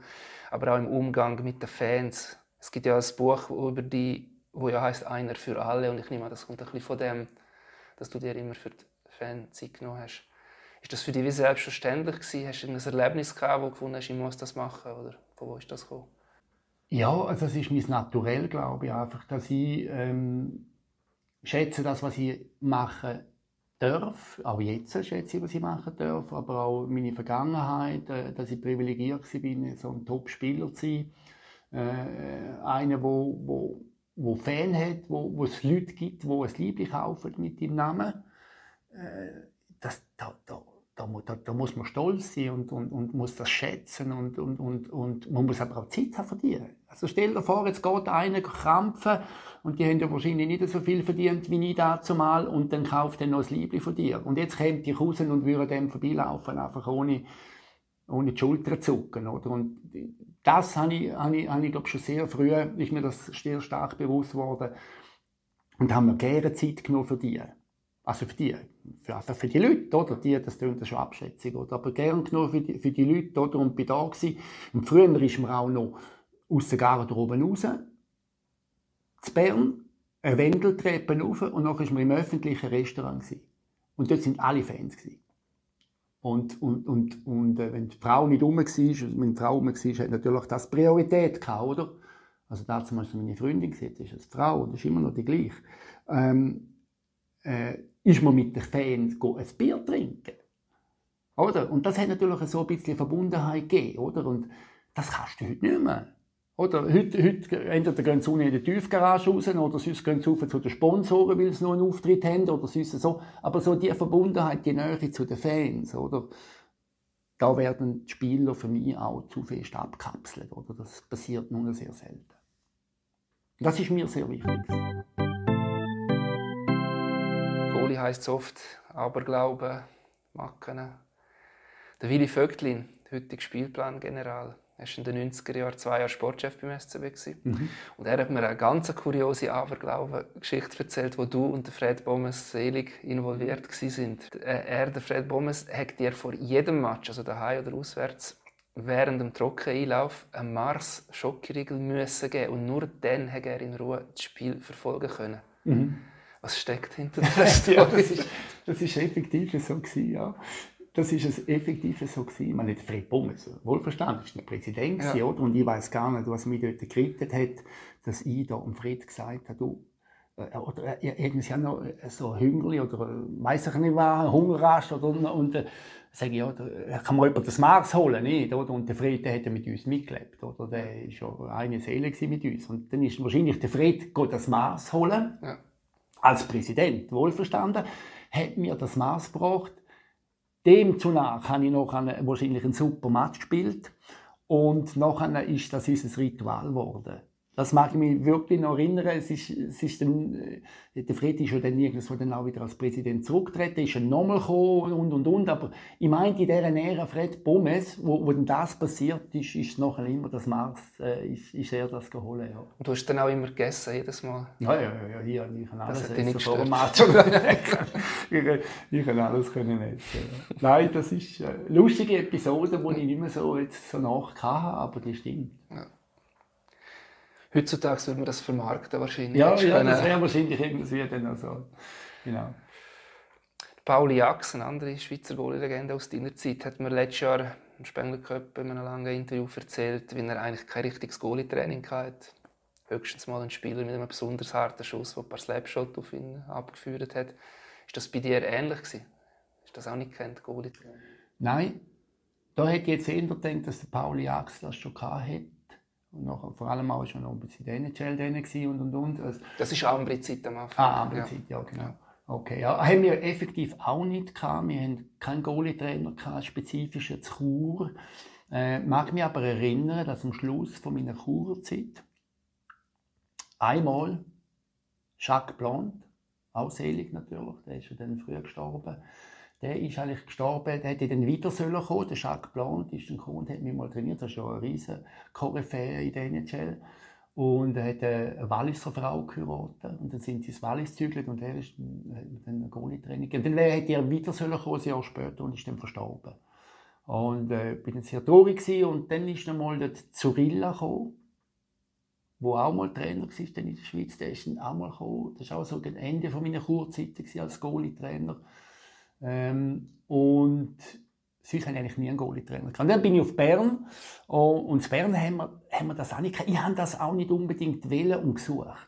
aber auch im Umgang mit den Fans. Es gibt ja ein Buch über die, wo ja heißt einer für alle und ich nehme an, das kommt ein bisschen von dem, dass du dir immer für die Fans Zeit genommen hast. Ist das für dich selbstverständlich gewesen? Hast du ein Erlebnis gehabt, wo du gefunden hast, ich muss das machen? Oder von wo ist das gekommen? Ja, also es ist mein Naturell, glaube ich, einfach, dass ich ähm, schätze das, was ich mache darf, auch jetzt schätze ich, was ich machen darf, aber auch meine Vergangenheit, äh, dass ich privilegiert war, so ein Top-Spieler zu sein, äh, einer, wo, wo, wo Fan hat, wo, wo es Leute gibt, wo ein Liebling kaufen mit dem Namen. Äh, das, da, da, da, da, muss man stolz sein und, und, und muss das schätzen und, und, und, und man muss aber auch Zeit haben verdienen. Also stell dir vor, jetzt geht einer krampfen und die haben ja wahrscheinlich nicht so viel verdient wie ich dazu mal und dann kauft er noch das Liebling von dir. Und jetzt kommt ich raus und würde dem vorbeilaufen, einfach ohne, ohne die Schulter zu zucken. Oder? Und das habe ich, habe ich, habe ich glaube schon sehr früh, ist mir das sehr stark bewusst geworden und haben mir gerne Zeit genommen für die. Also für die, für, also für die Leute, oder? Die, das klingt schon Abschätzung, oder? Aber gern genug für die, für die Leute, oder? Und bin da gewesen. Und früher ist man auch noch aus der oben raus, zu Bern, eine Wendeltreppe rauf und dann war man im öffentlichen Restaurant. Gewesen. Und dort sind alle Fans. Gewesen. Und, und, und, und äh, wenn die Frau nicht rum war, wenn die Frau rum war, hat natürlich das Priorität gehabt, oder? Also damals war meine Freundin, jetzt ist es Frau und ist immer noch die gleiche. Ähm, äh, ist man mit den Fans ein Bier trinken. Oder? Und das hat natürlich so ein bisschen Verbundenheit gegeben, oder? Und das kannst du heute nicht mehr. Oder heute, heute entweder gehen sie in die Tiefgarage raus oder sonst gehen sie zu den Sponsoren, weil sie noch einen Auftritt haben oder sonst so. Aber so die Verbundenheit, die Nähe zu den Fans, oder? Da werden die Spieler für mich auch zu fest abkapselt, oder? Das passiert nur sehr selten. Das ist mir sehr wichtig. Goalie heisst oft Aberglauben, Macken. Der Willi Vögtlin, heutiger Spielplangeneral, er war in den 90er Jahren zwei Jahre Sportchef beim SCB. Mhm. Und er hat mir eine ganz kuriose Aberglauben-Geschichte erzählt, wo du und Fred Bommes selig involviert waren. Äh, er, der Fred Bommes, hat dir vor jedem Match, also daheim oder auswärts, während dem Trockeneinlauf einen Mars Schokoriegel müssen geben und nur dann hat er in Ruhe das Spiel verfolgen können. Mhm. Was steckt hinter der Story? ja, das, ist, das ist effektiv so gewesen, ja das ist es effektiv so gewesen. Ich meine, Fred Bommes, wohlverstanden, ist der Präsident ja. oder? Und ich weiß gar nicht, was mich dort gerettet hat, dass ich da um Fred gesagt habe, du, äh, oder äh, irgendwie haben noch äh, so Hüngli oder weiß ich nicht was, Hungerrast oder und, und äh, sage ich, ja, da kann man über das Mars holen, nicht, oder? Und der Fred, der hat mit uns mitgelebt, oder? Der war ja eine Seele mit uns. Und dann ist wahrscheinlich der Fred das Mars holen, ja. Als Präsident, wohlverstanden, hat mir das Mars gebracht Demzunach habe ich noch einen, wahrscheinlich einen super Match gespielt. Und nachher ist das unser Ritual geworden. Das mag ich mich wirklich noch erinnern. Es ist, es ist dann, äh, der Fred ist ja dann irgendwo dann auch wieder als Präsident zurückgetreten, ist nochmal gekommen und, und, und. Aber ich meine, in dieser Ära Fred Pommes, wo, wo dann das passiert ist, ist nachher immer das Mars, äh, ist, ist er das geholt. Ja. Und du hast dann auch immer gegessen, jedes Mal? Ja, ja, ja, hier, ich kann alles das essen vor dem Match. ich, ich kann alles können essen. Nein, das ist eine lustige Episode, die ich nicht mehr so, jetzt so nach hatte, aber die stimmt. Ja. Heutzutage würde man das vermarkten wahrscheinlich. Ja, ja das wäre wahrscheinlich irgendwie dann auch so. Genau. Pauli Jax, eine andere Schweizer Goalie-Legende aus deiner Zeit, hat mir letztes Jahr im Spengler Cup in einem langen Interview erzählt, wie er eigentlich kein richtiges Goalie-Training hatte. Höchstens mal ein Spieler mit einem besonders harten Schuss, der ein paar Slapshot auf ihn abgeführt hat. Ist das bei dir ähnlich gewesen? Ist das auch nicht kennt, Goalie-Training? Nein. Da hätte ich jetzt eher gedacht, dass der Pauli Jax das schon hatte. Und nachher, vor allem auch schon noch ein bisschen der NHL drin und und und. Also, das war Ambrizid am Anfang. Ah, Ambrizid, ja. ja, genau. Okay, ja. Haben wir effektiv auch nicht gehabt. Wir haben keinen Goalie-Trainer gehabt, spezifischen zu Chur. Äh, mag mich aber erinnern, dass am Schluss von meiner Churzeit einmal Jacques Blanc, auch selig natürlich, der ist ja dann früh gestorben, der ist eigentlich gestorben, der hätte dann wieder sollen kommen. Der Jacques Blanc ist ein gekommen und hat mich mal trainiert. Das ist ja eine riesen Koryphäe in der NHL. Und er hat eine Walliser Frau geheiratet. Und dann sind sie ins Wallis gezügelt und er ist dann, dann ein Goalie-Training. Und dann hätte er wieder sollen kommen, ein Jahr später, und ist dann verstorben. Und äh, bin dann sehr traurig gewesen. Und dann ist dann mal der Zurilla gekommen, wo auch mal Trainer war in der Schweiz. Der ist dann auch mal gekommen. Das war auch so das Ende meiner Kurzeit als Goalie-Trainer. Ähm, und habe ich eigentlich nie einen Goalie-Trainer gehabt. Dann bin ich auf Bern oh, und in Bern haben wir, haben wir das auch nicht. Ich habe das auch nicht unbedingt wählen und gesucht.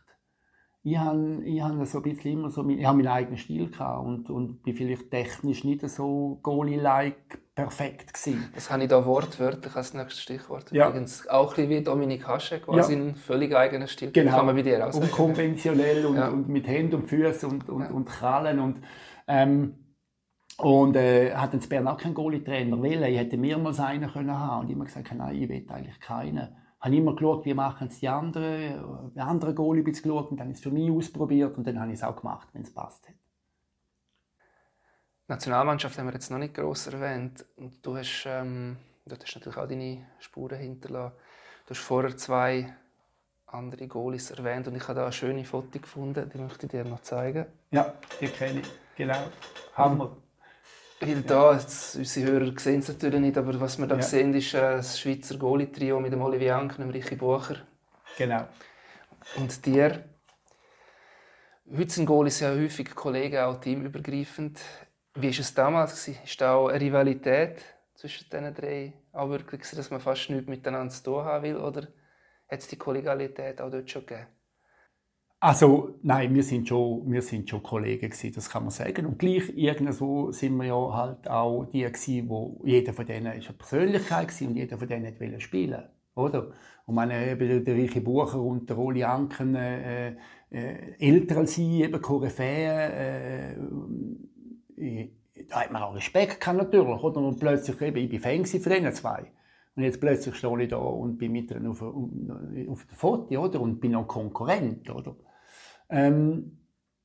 Ich habe, ich habe so ein bisschen immer so, ich habe meinen eigenen Stil gehabt und, und bin vielleicht technisch nicht so Goalie-like perfekt gewesen. Das habe ich da wortwörtlich als nächstes Stichwort. Ja. Übrigens auch ein wie Dominik Haschek, quasi ja. einen völlig eigenen Stil. Genau. Kann man bei dir auch Unkonventionell und, ja. und mit Händen und Füßen und, und, und Krallen und ähm, und äh, hat in Bern auch keinen Goalie-Trainer wollen. Ich hätte mehrmals einen können haben. Und habe gesagt, nein, ich will eigentlich keinen. Ich habe immer geschaut, wie machen es die anderen. Die anderen Goalie ein geschaut und dann ich es für mich ausprobiert und dann habe ich es auch gemacht, wenn es passt hat. Nationalmannschaft haben wir jetzt noch nicht gross erwähnt. Und du hast, ähm, du hast natürlich auch deine Spuren hinterlassen. Du hast vorher zwei andere Goalies erwähnt und ich habe da ein schönes Foto gefunden, die möchte ich dir noch zeigen. Ja, die kenne ich. genau. Hammer. Weil da, jetzt, unsere Hörer sehen es natürlich nicht, aber was wir da ja. sehen, ist äh, das Schweizer Goalie-Trio mit dem Olivier Ank und dem Richie Bucher. Genau. Und dir, heute sind Goalies ja häufig Kollegen, auch teamübergreifend. Wie war es damals? War da auch eine Rivalität zwischen diesen drei? Auch wirklich, dass man fast nichts miteinander zu tun haben will? Oder hat es die Kollegialität auch dort schon gegeben? Also nein, wir sind schon, wir sind schon Kollegen gewesen, das kann man sagen. Und gleich irgendwo sind wir ja halt auch die gewesen, wo jeder von denen ist eine Persönlichkeit gewesen und jeder von denen wollte spielen, oder? Und meine eben der Reiche Bucher und der Oli Anken äh, äh, älter als sie, eben Koryphäen, äh, da hat man auch Respekt gehabt, natürlich, oder? Und plötzlich eben, ich bin Fan von diesen zwei. Und jetzt plötzlich stehe ich da und bin mit ihnen auf, auf der Foto, oder? Und bin auch Konkurrent, oder? Ähm,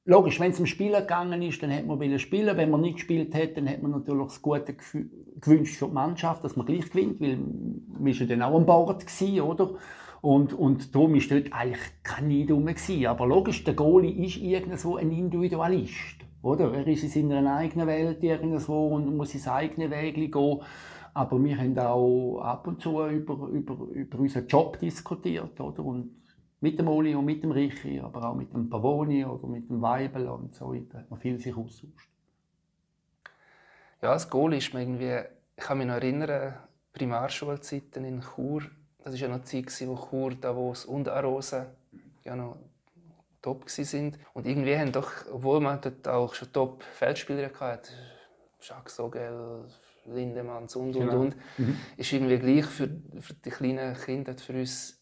logisch, wenn es um Spielen gegangen ist, dann hätte man spielen. Wenn man nicht gespielt hat, dann hat man natürlich das Gute gewünscht für die Mannschaft, dass man gleich gewinnt, weil man ja dann auch an Bord gewesen, oder? Und, und darum war dort eigentlich kein Neid. Aber logisch, der Goalie ist irgendwo ein Individualist, oder? Er ist in seiner eigenen Welt irgendwo und muss sein eigenes Weg gehen. Aber wir haben auch ab und zu über, über, über unseren Job diskutiert, oder? Und mit dem Oli und mit dem Richi, aber auch mit dem Pavoni oder mit dem Weibel und so weiter. Hat man viel sich austauscht. Ja, das Goal ist mir irgendwie, ich kann mich noch erinnern, Primarschulzeiten in Chur. Das war ja noch die Zeit, wo Chur, Davos und Arosa ja noch top sind. Und irgendwie haben doch, obwohl man dort auch schon Top-Feldspieler hatte, Jacques Sogel, Lindemanns und, und, genau. und, mhm. ist irgendwie gleich für, für die kleinen Kinder, für uns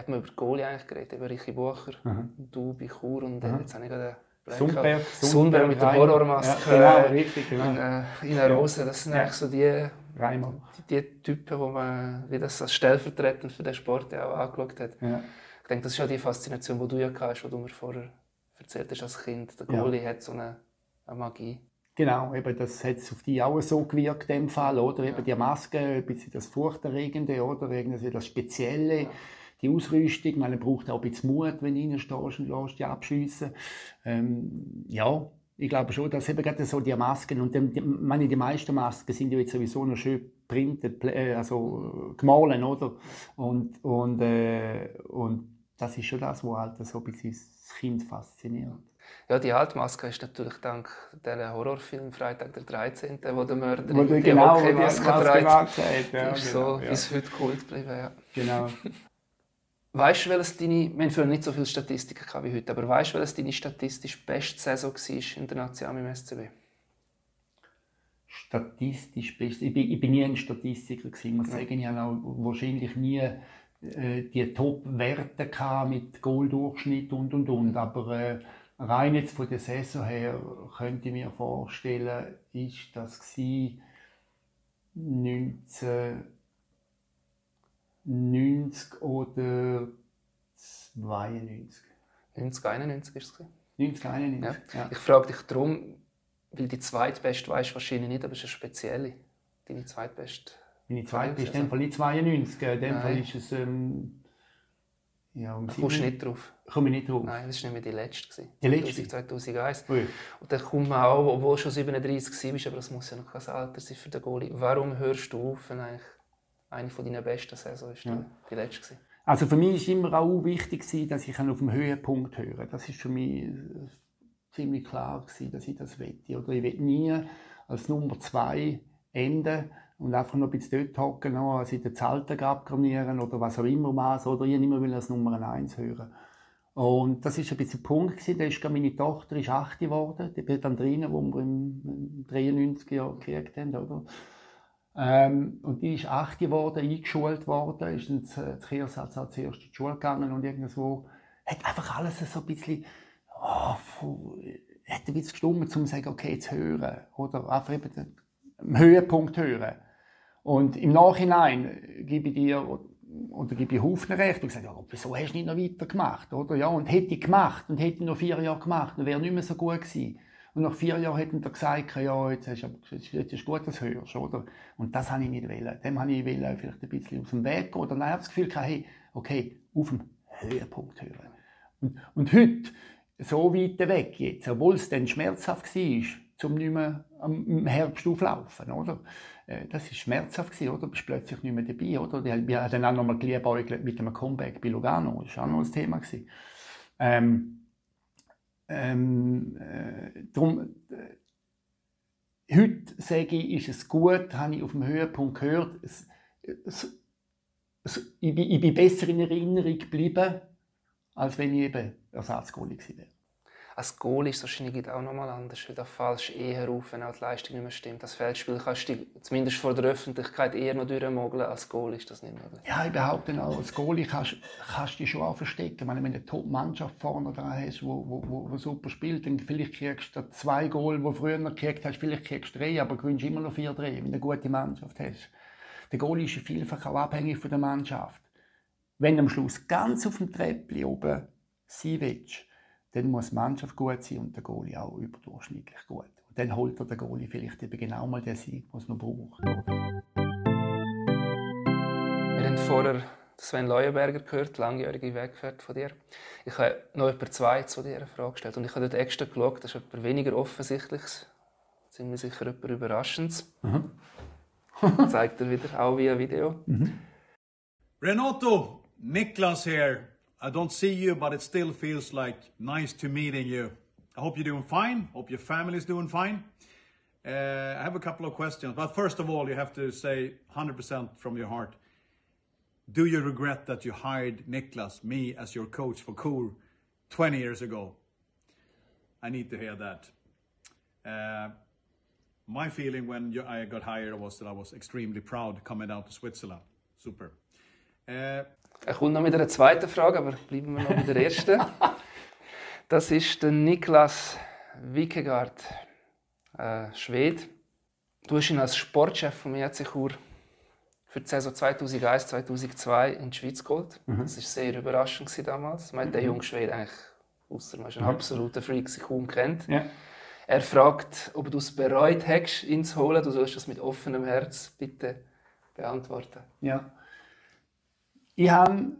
hat man über Goalie eigentlich geredet, über Richie Bucher, mhm. du bei Chur und mhm. jetzt habe ich gerade Sundberg, Sundberg mit der Horrormaske ja, genau, richtig, genau. in, äh, in einer Rose. Das sind ja. eigentlich so die, die, die Typen, die man wie das als stellvertretend für den Sport auch angeschaut hat. Ja. Ich denke, das ist ja die Faszination, die du ja hast, die du mir vorher erzählt hast als Kind. Der Goalie ja. hat so eine, eine Magie. Genau, eben das hat auf die auch so gewirkt, dem Fall, oder? Eben die Maske, ein bisschen das Furchterregende, oder? Irgendwie das Spezielle. Die Ausrüstung. Man braucht auch ein bisschen Mut, wenn du reinstehst und lässt dich abschiessen. Ähm, ja, ich glaube schon, dass eben gerade so die Masken und die, meine, die meisten Masken sind ja jetzt sowieso noch schön printet, äh, also gemahlen, oder? Und, und, äh, und das ist schon das, was halt so ein bisschen das Kind fasziniert. Ja, die Haltmaske ist natürlich dank der Horrorfilm Freitag der 13., wo der Mörder wo die genau, Hockeymaske trägt, ja, ist genau, so ja. bis heute Kult geblieben. Ja. Genau. Weißt du, welches deine, wir haben früher nicht so viele Statistiken wie heute, aber weißt du, welches deine statistisch beste Saison war in der Nation im SCB? Statistisch best. Ich bin, ich bin nie ein Statistiker gewesen. Ich muss sagen, ich habe auch wahrscheinlich nie äh, die Top-Werte mit Goaldurchschnitt und und und. Aber äh, rein jetzt von der Saison her könnte ich mir vorstellen, ist das 19 90 oder 92? 1991 ist es. 1991, ja. ja. Ich frage dich darum, weil die zweitbeste weißt du wahrscheinlich nicht, aber es ist eine spezielle. Deine zweitbeste. Meine zweitbeste ist in dem Fall nicht 92, in dem Fall ist es... Ähm, ja, um da kommst du nicht drauf? Komme ich nicht drauf? Nein, das war nicht mehr die letzte. Die letzte? 2001. Ui. Und dann kommt man auch, obwohl du schon 37 bist, aber das muss ja noch kein Alter sein für den Goalie. Warum hörst du auf, eigentlich eine von deinen besten Saisons war ja. die letzte. Also für mich war immer auch wichtig, dass ich auf dem Höhepunkt höre. Das ist für mich äh, ziemlich klar, dass ich das wette. Oder ich will nie als Nummer zwei enden und einfach noch ein bisschen dort hocken, als in den Zelten abgranieren oder was auch immer was. Oder ich immer will als Nummer eins hören. Und das ist ein bisschen der Punkt gewesen. Da ist meine Tochter ist 8 geworden. Die bin dann drinnen, wo wir im 93 Jahr gekriegt haben, oder? Ähm, und die ist 8 geworden, eingeschult worden, ist ins äh, Kiersatz zuerst in die Schule gegangen und irgendwo hat einfach alles so ein bisschen, oh, hat ein bisschen gestummt, um zu sagen, okay, jetzt hören. Oder einfach eben den Höhepunkt hören. Und im Nachhinein gebe ich dir, oder gebe ich Haufen recht, und gesagt, ja, wieso hast du nicht noch weiter gemacht, oder? Ja, und hätte ich gemacht, und hätte ich noch vier Jahre gemacht, dann wäre nicht mehr so gut gewesen. Und nach vier Jahren hätten sie gesagt, ja, jetzt, hast, jetzt ist gut, dass du hörst, oder? Und das habe ich nicht wollen. Dem habe ich wollen, vielleicht ein bisschen aus dem Weg gehen. Oder dann habe ich das Gefühl, hey, okay, auf dem Höhepunkt hören. Und, und heute, so weit weg jetzt, obwohl es dann schmerzhaft war, zum nicht mehr im Herbst auflaufen, oder? Äh, das war schmerzhaft, gewesen, oder? Du bist plötzlich nicht mehr dabei, oder? Wir haben dann auch noch mal geliebäugelt mit einem Comeback bei Lugano, das war auch noch ein Thema. Ähm, ähm, äh, darum, äh, heute sage ich, ist es gut, habe ich auf dem Höhepunkt gehört, es, es, es, ich, bin, ich bin besser in Erinnerung geblieben, als wenn ich eben Ersatzgoalie gewesen wäre als Goal ist es wahrscheinlich auch nochmal anders, weil da fallst du eher auf, wenn auch die Leistung nicht mehr stimmt. Das Feldspiel kannst du zumindest vor der Öffentlichkeit eher noch durchmogeln, als Goal ist das nicht möglich. Ja, ich behaupte auch, als Goalie kannst, kannst du dich schon auch verstecken. Wenn du eine Top-Mannschaft vorne dran hast, die super spielt, dann vielleicht kriegst du zwei Goal, die du früher gekriegt hast, vielleicht kriegst du drei, aber gewinnst immer noch vier drei, wenn du eine gute Mannschaft hast. Der Goalie ist vielfach auch abhängig von der Mannschaft. Wenn du am Schluss ganz auf dem Treppchen oben sein willst, dann muss die Mannschaft gut sein und der Goalie auch überdurchschnittlich gut. Und dann holt er der Goalie vielleicht eben genau mal den Sieg, den er noch braucht. Wir haben vorher Sven Leuenberger gehört, langjährige Weggefährte von dir. Ich habe noch etwa zwei zu dir eine Frage gestellt und ich habe dort extra geschaut, das ist etwas weniger Offensichtliches, ziemlich sicher etwas Überraschendes. Mhm. Zeigt er wieder, auch via Video. Mhm. Renato, Niklas here. I don't see you, but it still feels like nice to meeting you. I hope you're doing fine. Hope your family is doing fine. Uh, I have a couple of questions, but first of all, you have to say 100% from your heart. Do you regret that you hired Niklas, me, as your coach for Cool 20 years ago? I need to hear that. Uh, my feeling when I got hired was that I was extremely proud coming down to Switzerland. Super. Uh, Er kommt noch mit einer zweiten Frage, aber bleiben wir noch bei der ersten. Das ist der Niklas Wickegaard, äh, Schwede. Du hast ihn als Sportchef vom EC Chur für die Saison 2001-2002 in die Schweiz geholt. Mhm. Das war sehr überraschend damals. Man hat den mhm. jungen Schweden eigentlich, außer man ist ein absoluter Freak, sich kaum kennt. Ja. Er fragt, ob du es bereut hast, ihn zu holen. Du sollst das mit offenem Herz bitte beantworten. Ja. Ich habe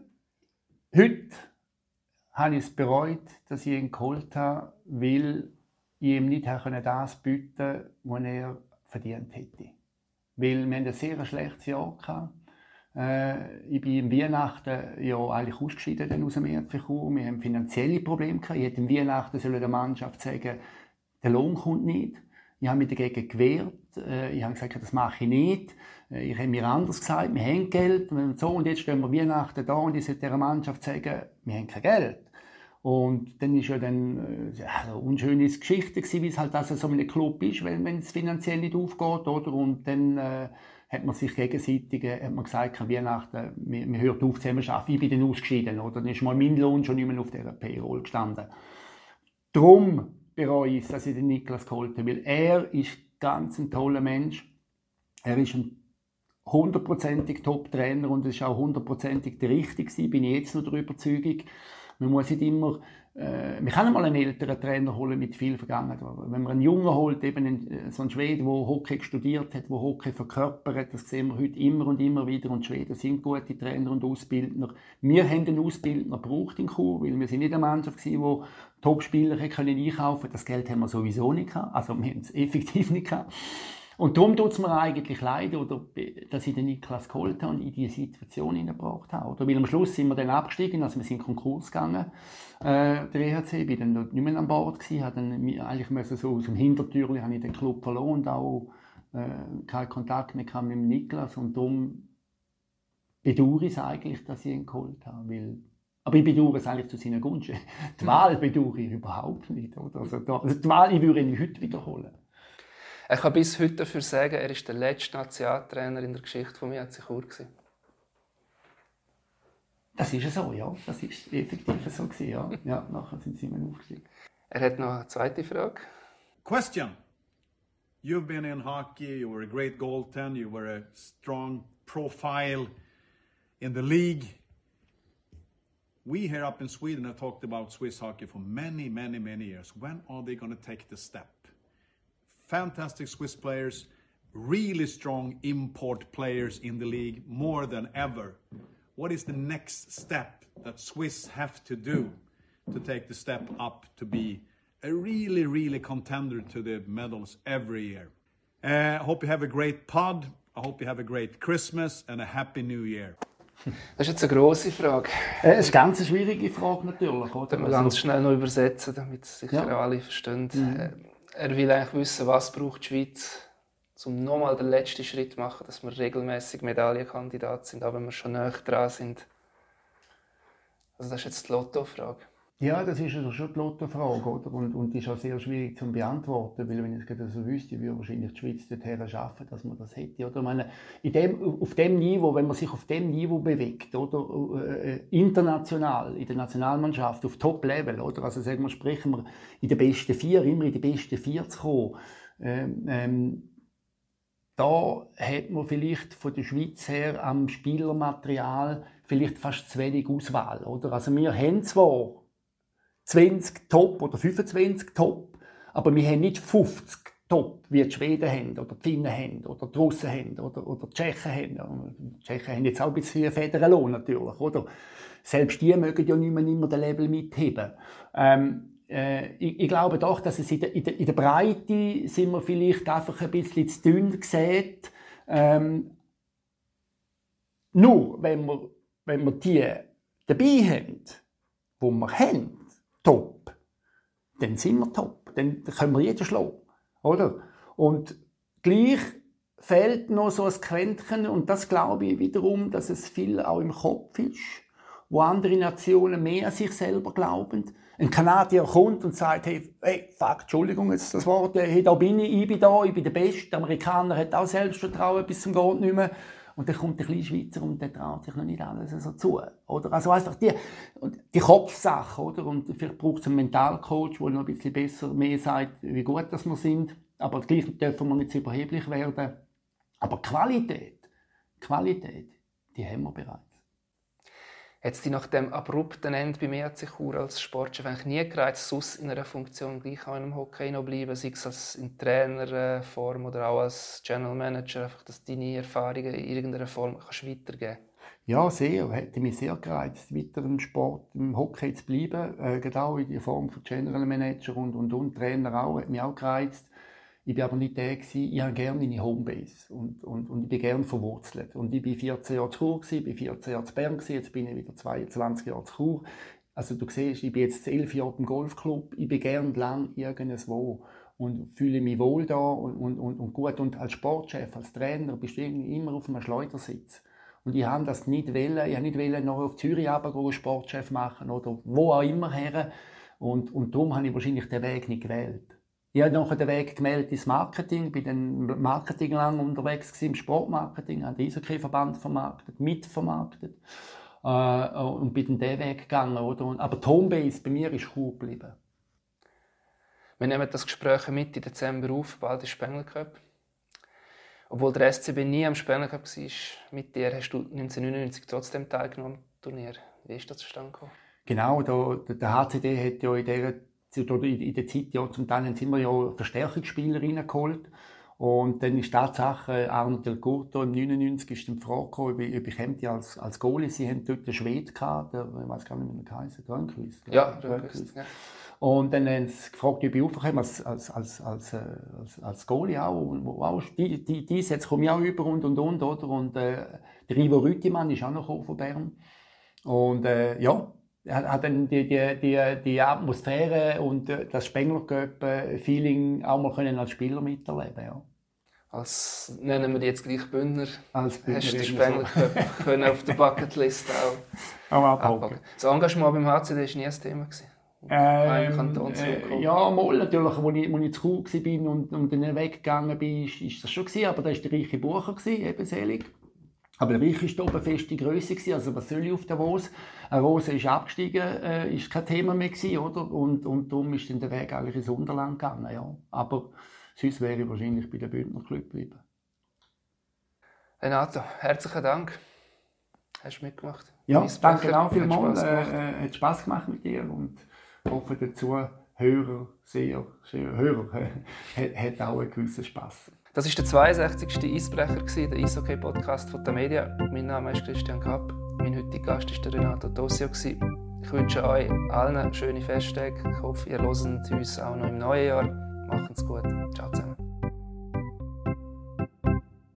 heute habe ich es bereut, dass ich ihn geholt habe, weil ich ihm nicht das bieten konnte, was er verdient hätte. Weil wir ein sehr schlechtes Jahr hatten. Äh, ich bin im Weihnachten ja eigentlich ausgeschieden aus dem ERC Wir haben finanzielle Probleme gehabt. Ich hätte im Weihnachten der Mannschaft sagen, der Lohn kommt nicht. Ich habe mich dagegen gewehrt. Äh, ich habe gesagt, das mache ich nicht. Äh, ich habe mir anders gesagt, wir haben Geld und so. Und jetzt stehen wir Weihnachten da und ich sollte der Mannschaft sagen, wir haben kein Geld. Und dann ist ja dann äh, ja, eine unschöne Geschichte wie es halt also so ein Club ist, wenn, wenn es finanziell nicht aufgeht, oder? Und dann äh, hat man sich gegenseitig hat man gesagt, an Weihnachten, wir, wir hören auf zusammen zu arbeiten. Ich bin dann ausgeschieden, oder? Dann ist mal mein Lohn schon nicht mehr auf dieser Payroll gestanden. Darum bereue es, dass ich den Niklas geholt habe, weil er ist ganz ein toller Mensch. Er ist ein hundertprozentig Top-Trainer und es ist auch hundertprozentig der Richtige bin ich jetzt noch der Überzeugung. Man muss nicht immer, äh, man kann mal einen älteren Trainer holen mit viel Vergangenheit. Wenn man einen Jungen holt, eben einen, äh, so einen Schweden, der Hockey studiert hat, der Hockey verkörpert, das sehen wir heute immer und immer wieder und Schweden sind gute Trainer und Ausbildner. Wir haben einen Ausbildner gebraucht in Chur, weil wir sind nicht eine Mannschaft gewesen, die Top-Spieler können Das Geld haben wir sowieso nicht gehabt. Also wir haben es effektiv nicht gehabt. Und darum tut es mir eigentlich leid, oder, dass ich den Niklas geholt habe und in diese Situation hineingebracht habe. Oder? Weil am Schluss sind wir dann abgestiegen, also wir sind in Konkurs gegangen, äh, der EHC. Ich war dann dort nicht mehr an Bord, gewesen, habe dann eigentlich so aus dem Hintertürchen habe ich den Club verloren und auch äh, keinen Kontakt mehr mit dem Niklas. Und darum bedauere ich es eigentlich, dass ich ihn geholt habe. Weil aber ich bedauere es eigentlich zu seiner Gunst. Die Wahl bedauere ich überhaupt nicht. Oder? Also, die Wahl ich würde ihn heute wiederholen. Ich kann bis heute dafür sagen, er ist der letzte Nationaltrainer in der Geschichte von mir Chur. Das ist so, ja. Das ist effektiv so gewesen, ja. ja. Nachher sind sie immer aufgestiegen. Er hat noch eine zweite Frage. Question. You've been in hockey. You were a great goaltender. You were a strong profile in the league. We here up in Sweden have talked about Swiss hockey for many, many, many years. When are they going to take the step? Fantastic Swiss players, really strong import players in the league more than ever. What is the next step that Swiss have to do to take the step up to be a really, really contender to the medals every year. I uh, hope you have a great pod. I hope you have a great Christmas and a happy New Year. Das ist jetzt eine grosse Frage. Äh, ist eine ganz schwierige Frage natürlich. Oder? Können wir ganz schnell noch übersetzen, damit sicher ja. alle verstehen. Mhm. Er will eigentlich wissen, was braucht die Schweiz, um nochmal den letzten Schritt zu machen, dass wir regelmäßig Medaillenkandidat sind, auch wenn wir schon näher dran sind. Also das ist jetzt die Lottofrage. Ja, das ist also schon die Lottofrage, oder? Und, und die ist auch sehr schwierig zu beantworten, weil wenn ich es so wüsste, würde wahrscheinlich die Schweiz dorthin schaffen, dass man das hätte, oder? Ich meine, in dem, auf dem Niveau, wenn man sich auf dem Niveau bewegt, oder? Äh, international, in der Nationalmannschaft, auf Top-Level, oder? Also sagen wir, sprechen wir in den besten vier, immer in den besten vier zu kommen, ähm, ähm, da hat man vielleicht von der Schweiz her am Spielermaterial vielleicht fast zu wenig Auswahl, oder? Also wir haben zwar 20 Top oder 25 Top, aber wir haben nicht 50 Top, wie die Schweden haben, oder die Finnen haben, oder die Russen haben, oder, oder die Tschechen haben. Die Tschechen haben jetzt auch ein bisschen Federlohn natürlich, oder? Selbst die mögen ja nicht mehr immer den Level mitheben. Ähm, äh, ich, ich, glaube doch, dass es in der, in, der, in der, Breite sind wir vielleicht einfach ein bisschen zu dünn gesehen. Ähm, nur wenn wir, wenn wir die dabei haben, die wir haben, top, dann sind wir top. Dann können wir jeden schlagen. Oder? Und gleich fehlt noch so ein Quäntchen, und das glaube ich wiederum, dass es viel auch im Kopf ist, wo andere Nationen mehr an sich selber glauben. Ein Kanadier kommt und sagt, hey, hey fuck, Entschuldigung, jetzt das Wort, hey, da bin ich, ich bin da, ich bin der Beste. Der Amerikaner hat auch Selbstvertrauen bis zum Gott nicht mehr. Und dann kommt der kleine Schweizer und der traut sich noch nicht alles so zu. Oder? Also einfach die, die Kopfsache, oder? Und vielleicht braucht es einen Mentalcoach, der noch ein bisschen besser mehr sagt, wie gut dass wir sind. Aber gleich dürfen wir nicht zu überheblich werden. Aber Qualität, Qualität, die haben wir bereits. Hat es dich nach dem abrupten Ende bei mir sich als Sportchef eigentlich nie gereizt, sonst in einer Funktion gleich auch in einem Hockey noch bleiben, sei es als in Trainerform oder auch als General Manager, einfach, dass deine Erfahrungen in irgendeiner Form kannst weitergeben Ja, sehr. Hätte mich sehr gereizt, weiter im Sport, im Hockey zu bleiben. Äh, genau in der Form von General Manager und, und, und Trainer auch. Hat mich auch gereizt. Ich war aber nicht der, gewesen. ich habe gerne meine Homebase und, und, und ich bin gerne verwurzelt. Und ich war 14 Jahre zu Chur, ich war 14 Jahre zu Bern, jetzt bin ich wieder 22 Jahre zu Chur. Also du siehst, ich bin jetzt 11 Jahre im Golfclub, ich bin gerne lang irgendwo und fühle mich wohl da und, und, und, und gut. Und als Sportchef, als Trainer bist du immer auf einem Schleudersitz. Und ich habe das nicht wollen, ich habe nicht wollen, noch auf Zürich runter Sportchef machen oder wo auch immer her. Und, und darum habe ich wahrscheinlich den Weg nicht gewählt. Ich habe nachher den Weg gemeldet ins Marketing, bin dann Marketing lang unterwegs gewesen, im Sportmarketing, habe den Eishockey-Verband vermarktet, mitvermarktet äh, und bin dann den Weg gegangen. Oder? Aber die Homebase bei mir ist cool geblieben. Wir nehmen das Gespräch Mitte Dezember auf, bald ist Spengler Cup. Obwohl der SCB nie am Spengler Cup war, mit dir hast du 1999 trotzdem teilgenommen am Turnier. Wie ist das zustande gekommen? Genau, der, der HCD hat ja in dieser in der Zeit ja zum Teil sind wir ja Verstärkungsspieler reingeholt. Und dann ist Tatsache, Arno Del Curto im 99 ist dann die Frage gekommen, ob ich, ob ich als, als Goalie, sie haben dort einen Schwede gehabt, der, ich weiß gar nicht, wie er heißt, Rönnquist. Ja, Rönnquist, ja. Und dann haben sie gefragt, ob ich aufkomme als, als, als, als, äh, als, als Goalie auch. Und, wow, die, die, die jetzt komme ich auch über und und und, oder? Und äh, der Ivo Rüttimann ist auch noch von Bern. Und äh, ja, hat dann die, die, die, die Atmosphäre und äh, das Spengler-Feeling auch mal können als Spieler miterleben ja. Als nennen wir die jetzt gleich Bündner. Als Bündner Hast du den Spengler so. können auf der Bucketlist auch, auch abhaken. Das Engagement beim HCD war nie ein Thema. Gewesen. Ähm, äh, ja, mal natürlich, als ich, als ich zu cool war und, und dann weggegangen bin, ist, ist das schon gewesen, aber da war der reiche Bucher, gewesen, eben selig. Aber der Reich war oben feste Größe, also was soll ich auf der Davos? Eine Rose ist abgestiegen, äh, ist kein Thema mehr gewesen, oder? Und, und darum ist dann der Weg eigentlich ins Unterland gegangen, ja. Aber sonst wäre ich wahrscheinlich bei der Bündner Club geblieben. Renato, herzlichen Dank. Hast du mitgemacht? Ja, danke auch vielmals. Hat Spaß, äh, hat Spaß gemacht mit dir und hoffe dazu, Hörer, sehr, sehr Hörer, hat auch einen gewissen Spass. Das war der 62. Eisbrecher, der Eishockey-Podcast von der Media. Mein Name ist Christian Kapp. Mein heutiger Gast war Renato Tosio. Ich wünsche euch allen schöne Festtage. Ich hoffe, ihr hört uns auch noch im neuen Jahr. Macht's gut. Ciao zusammen.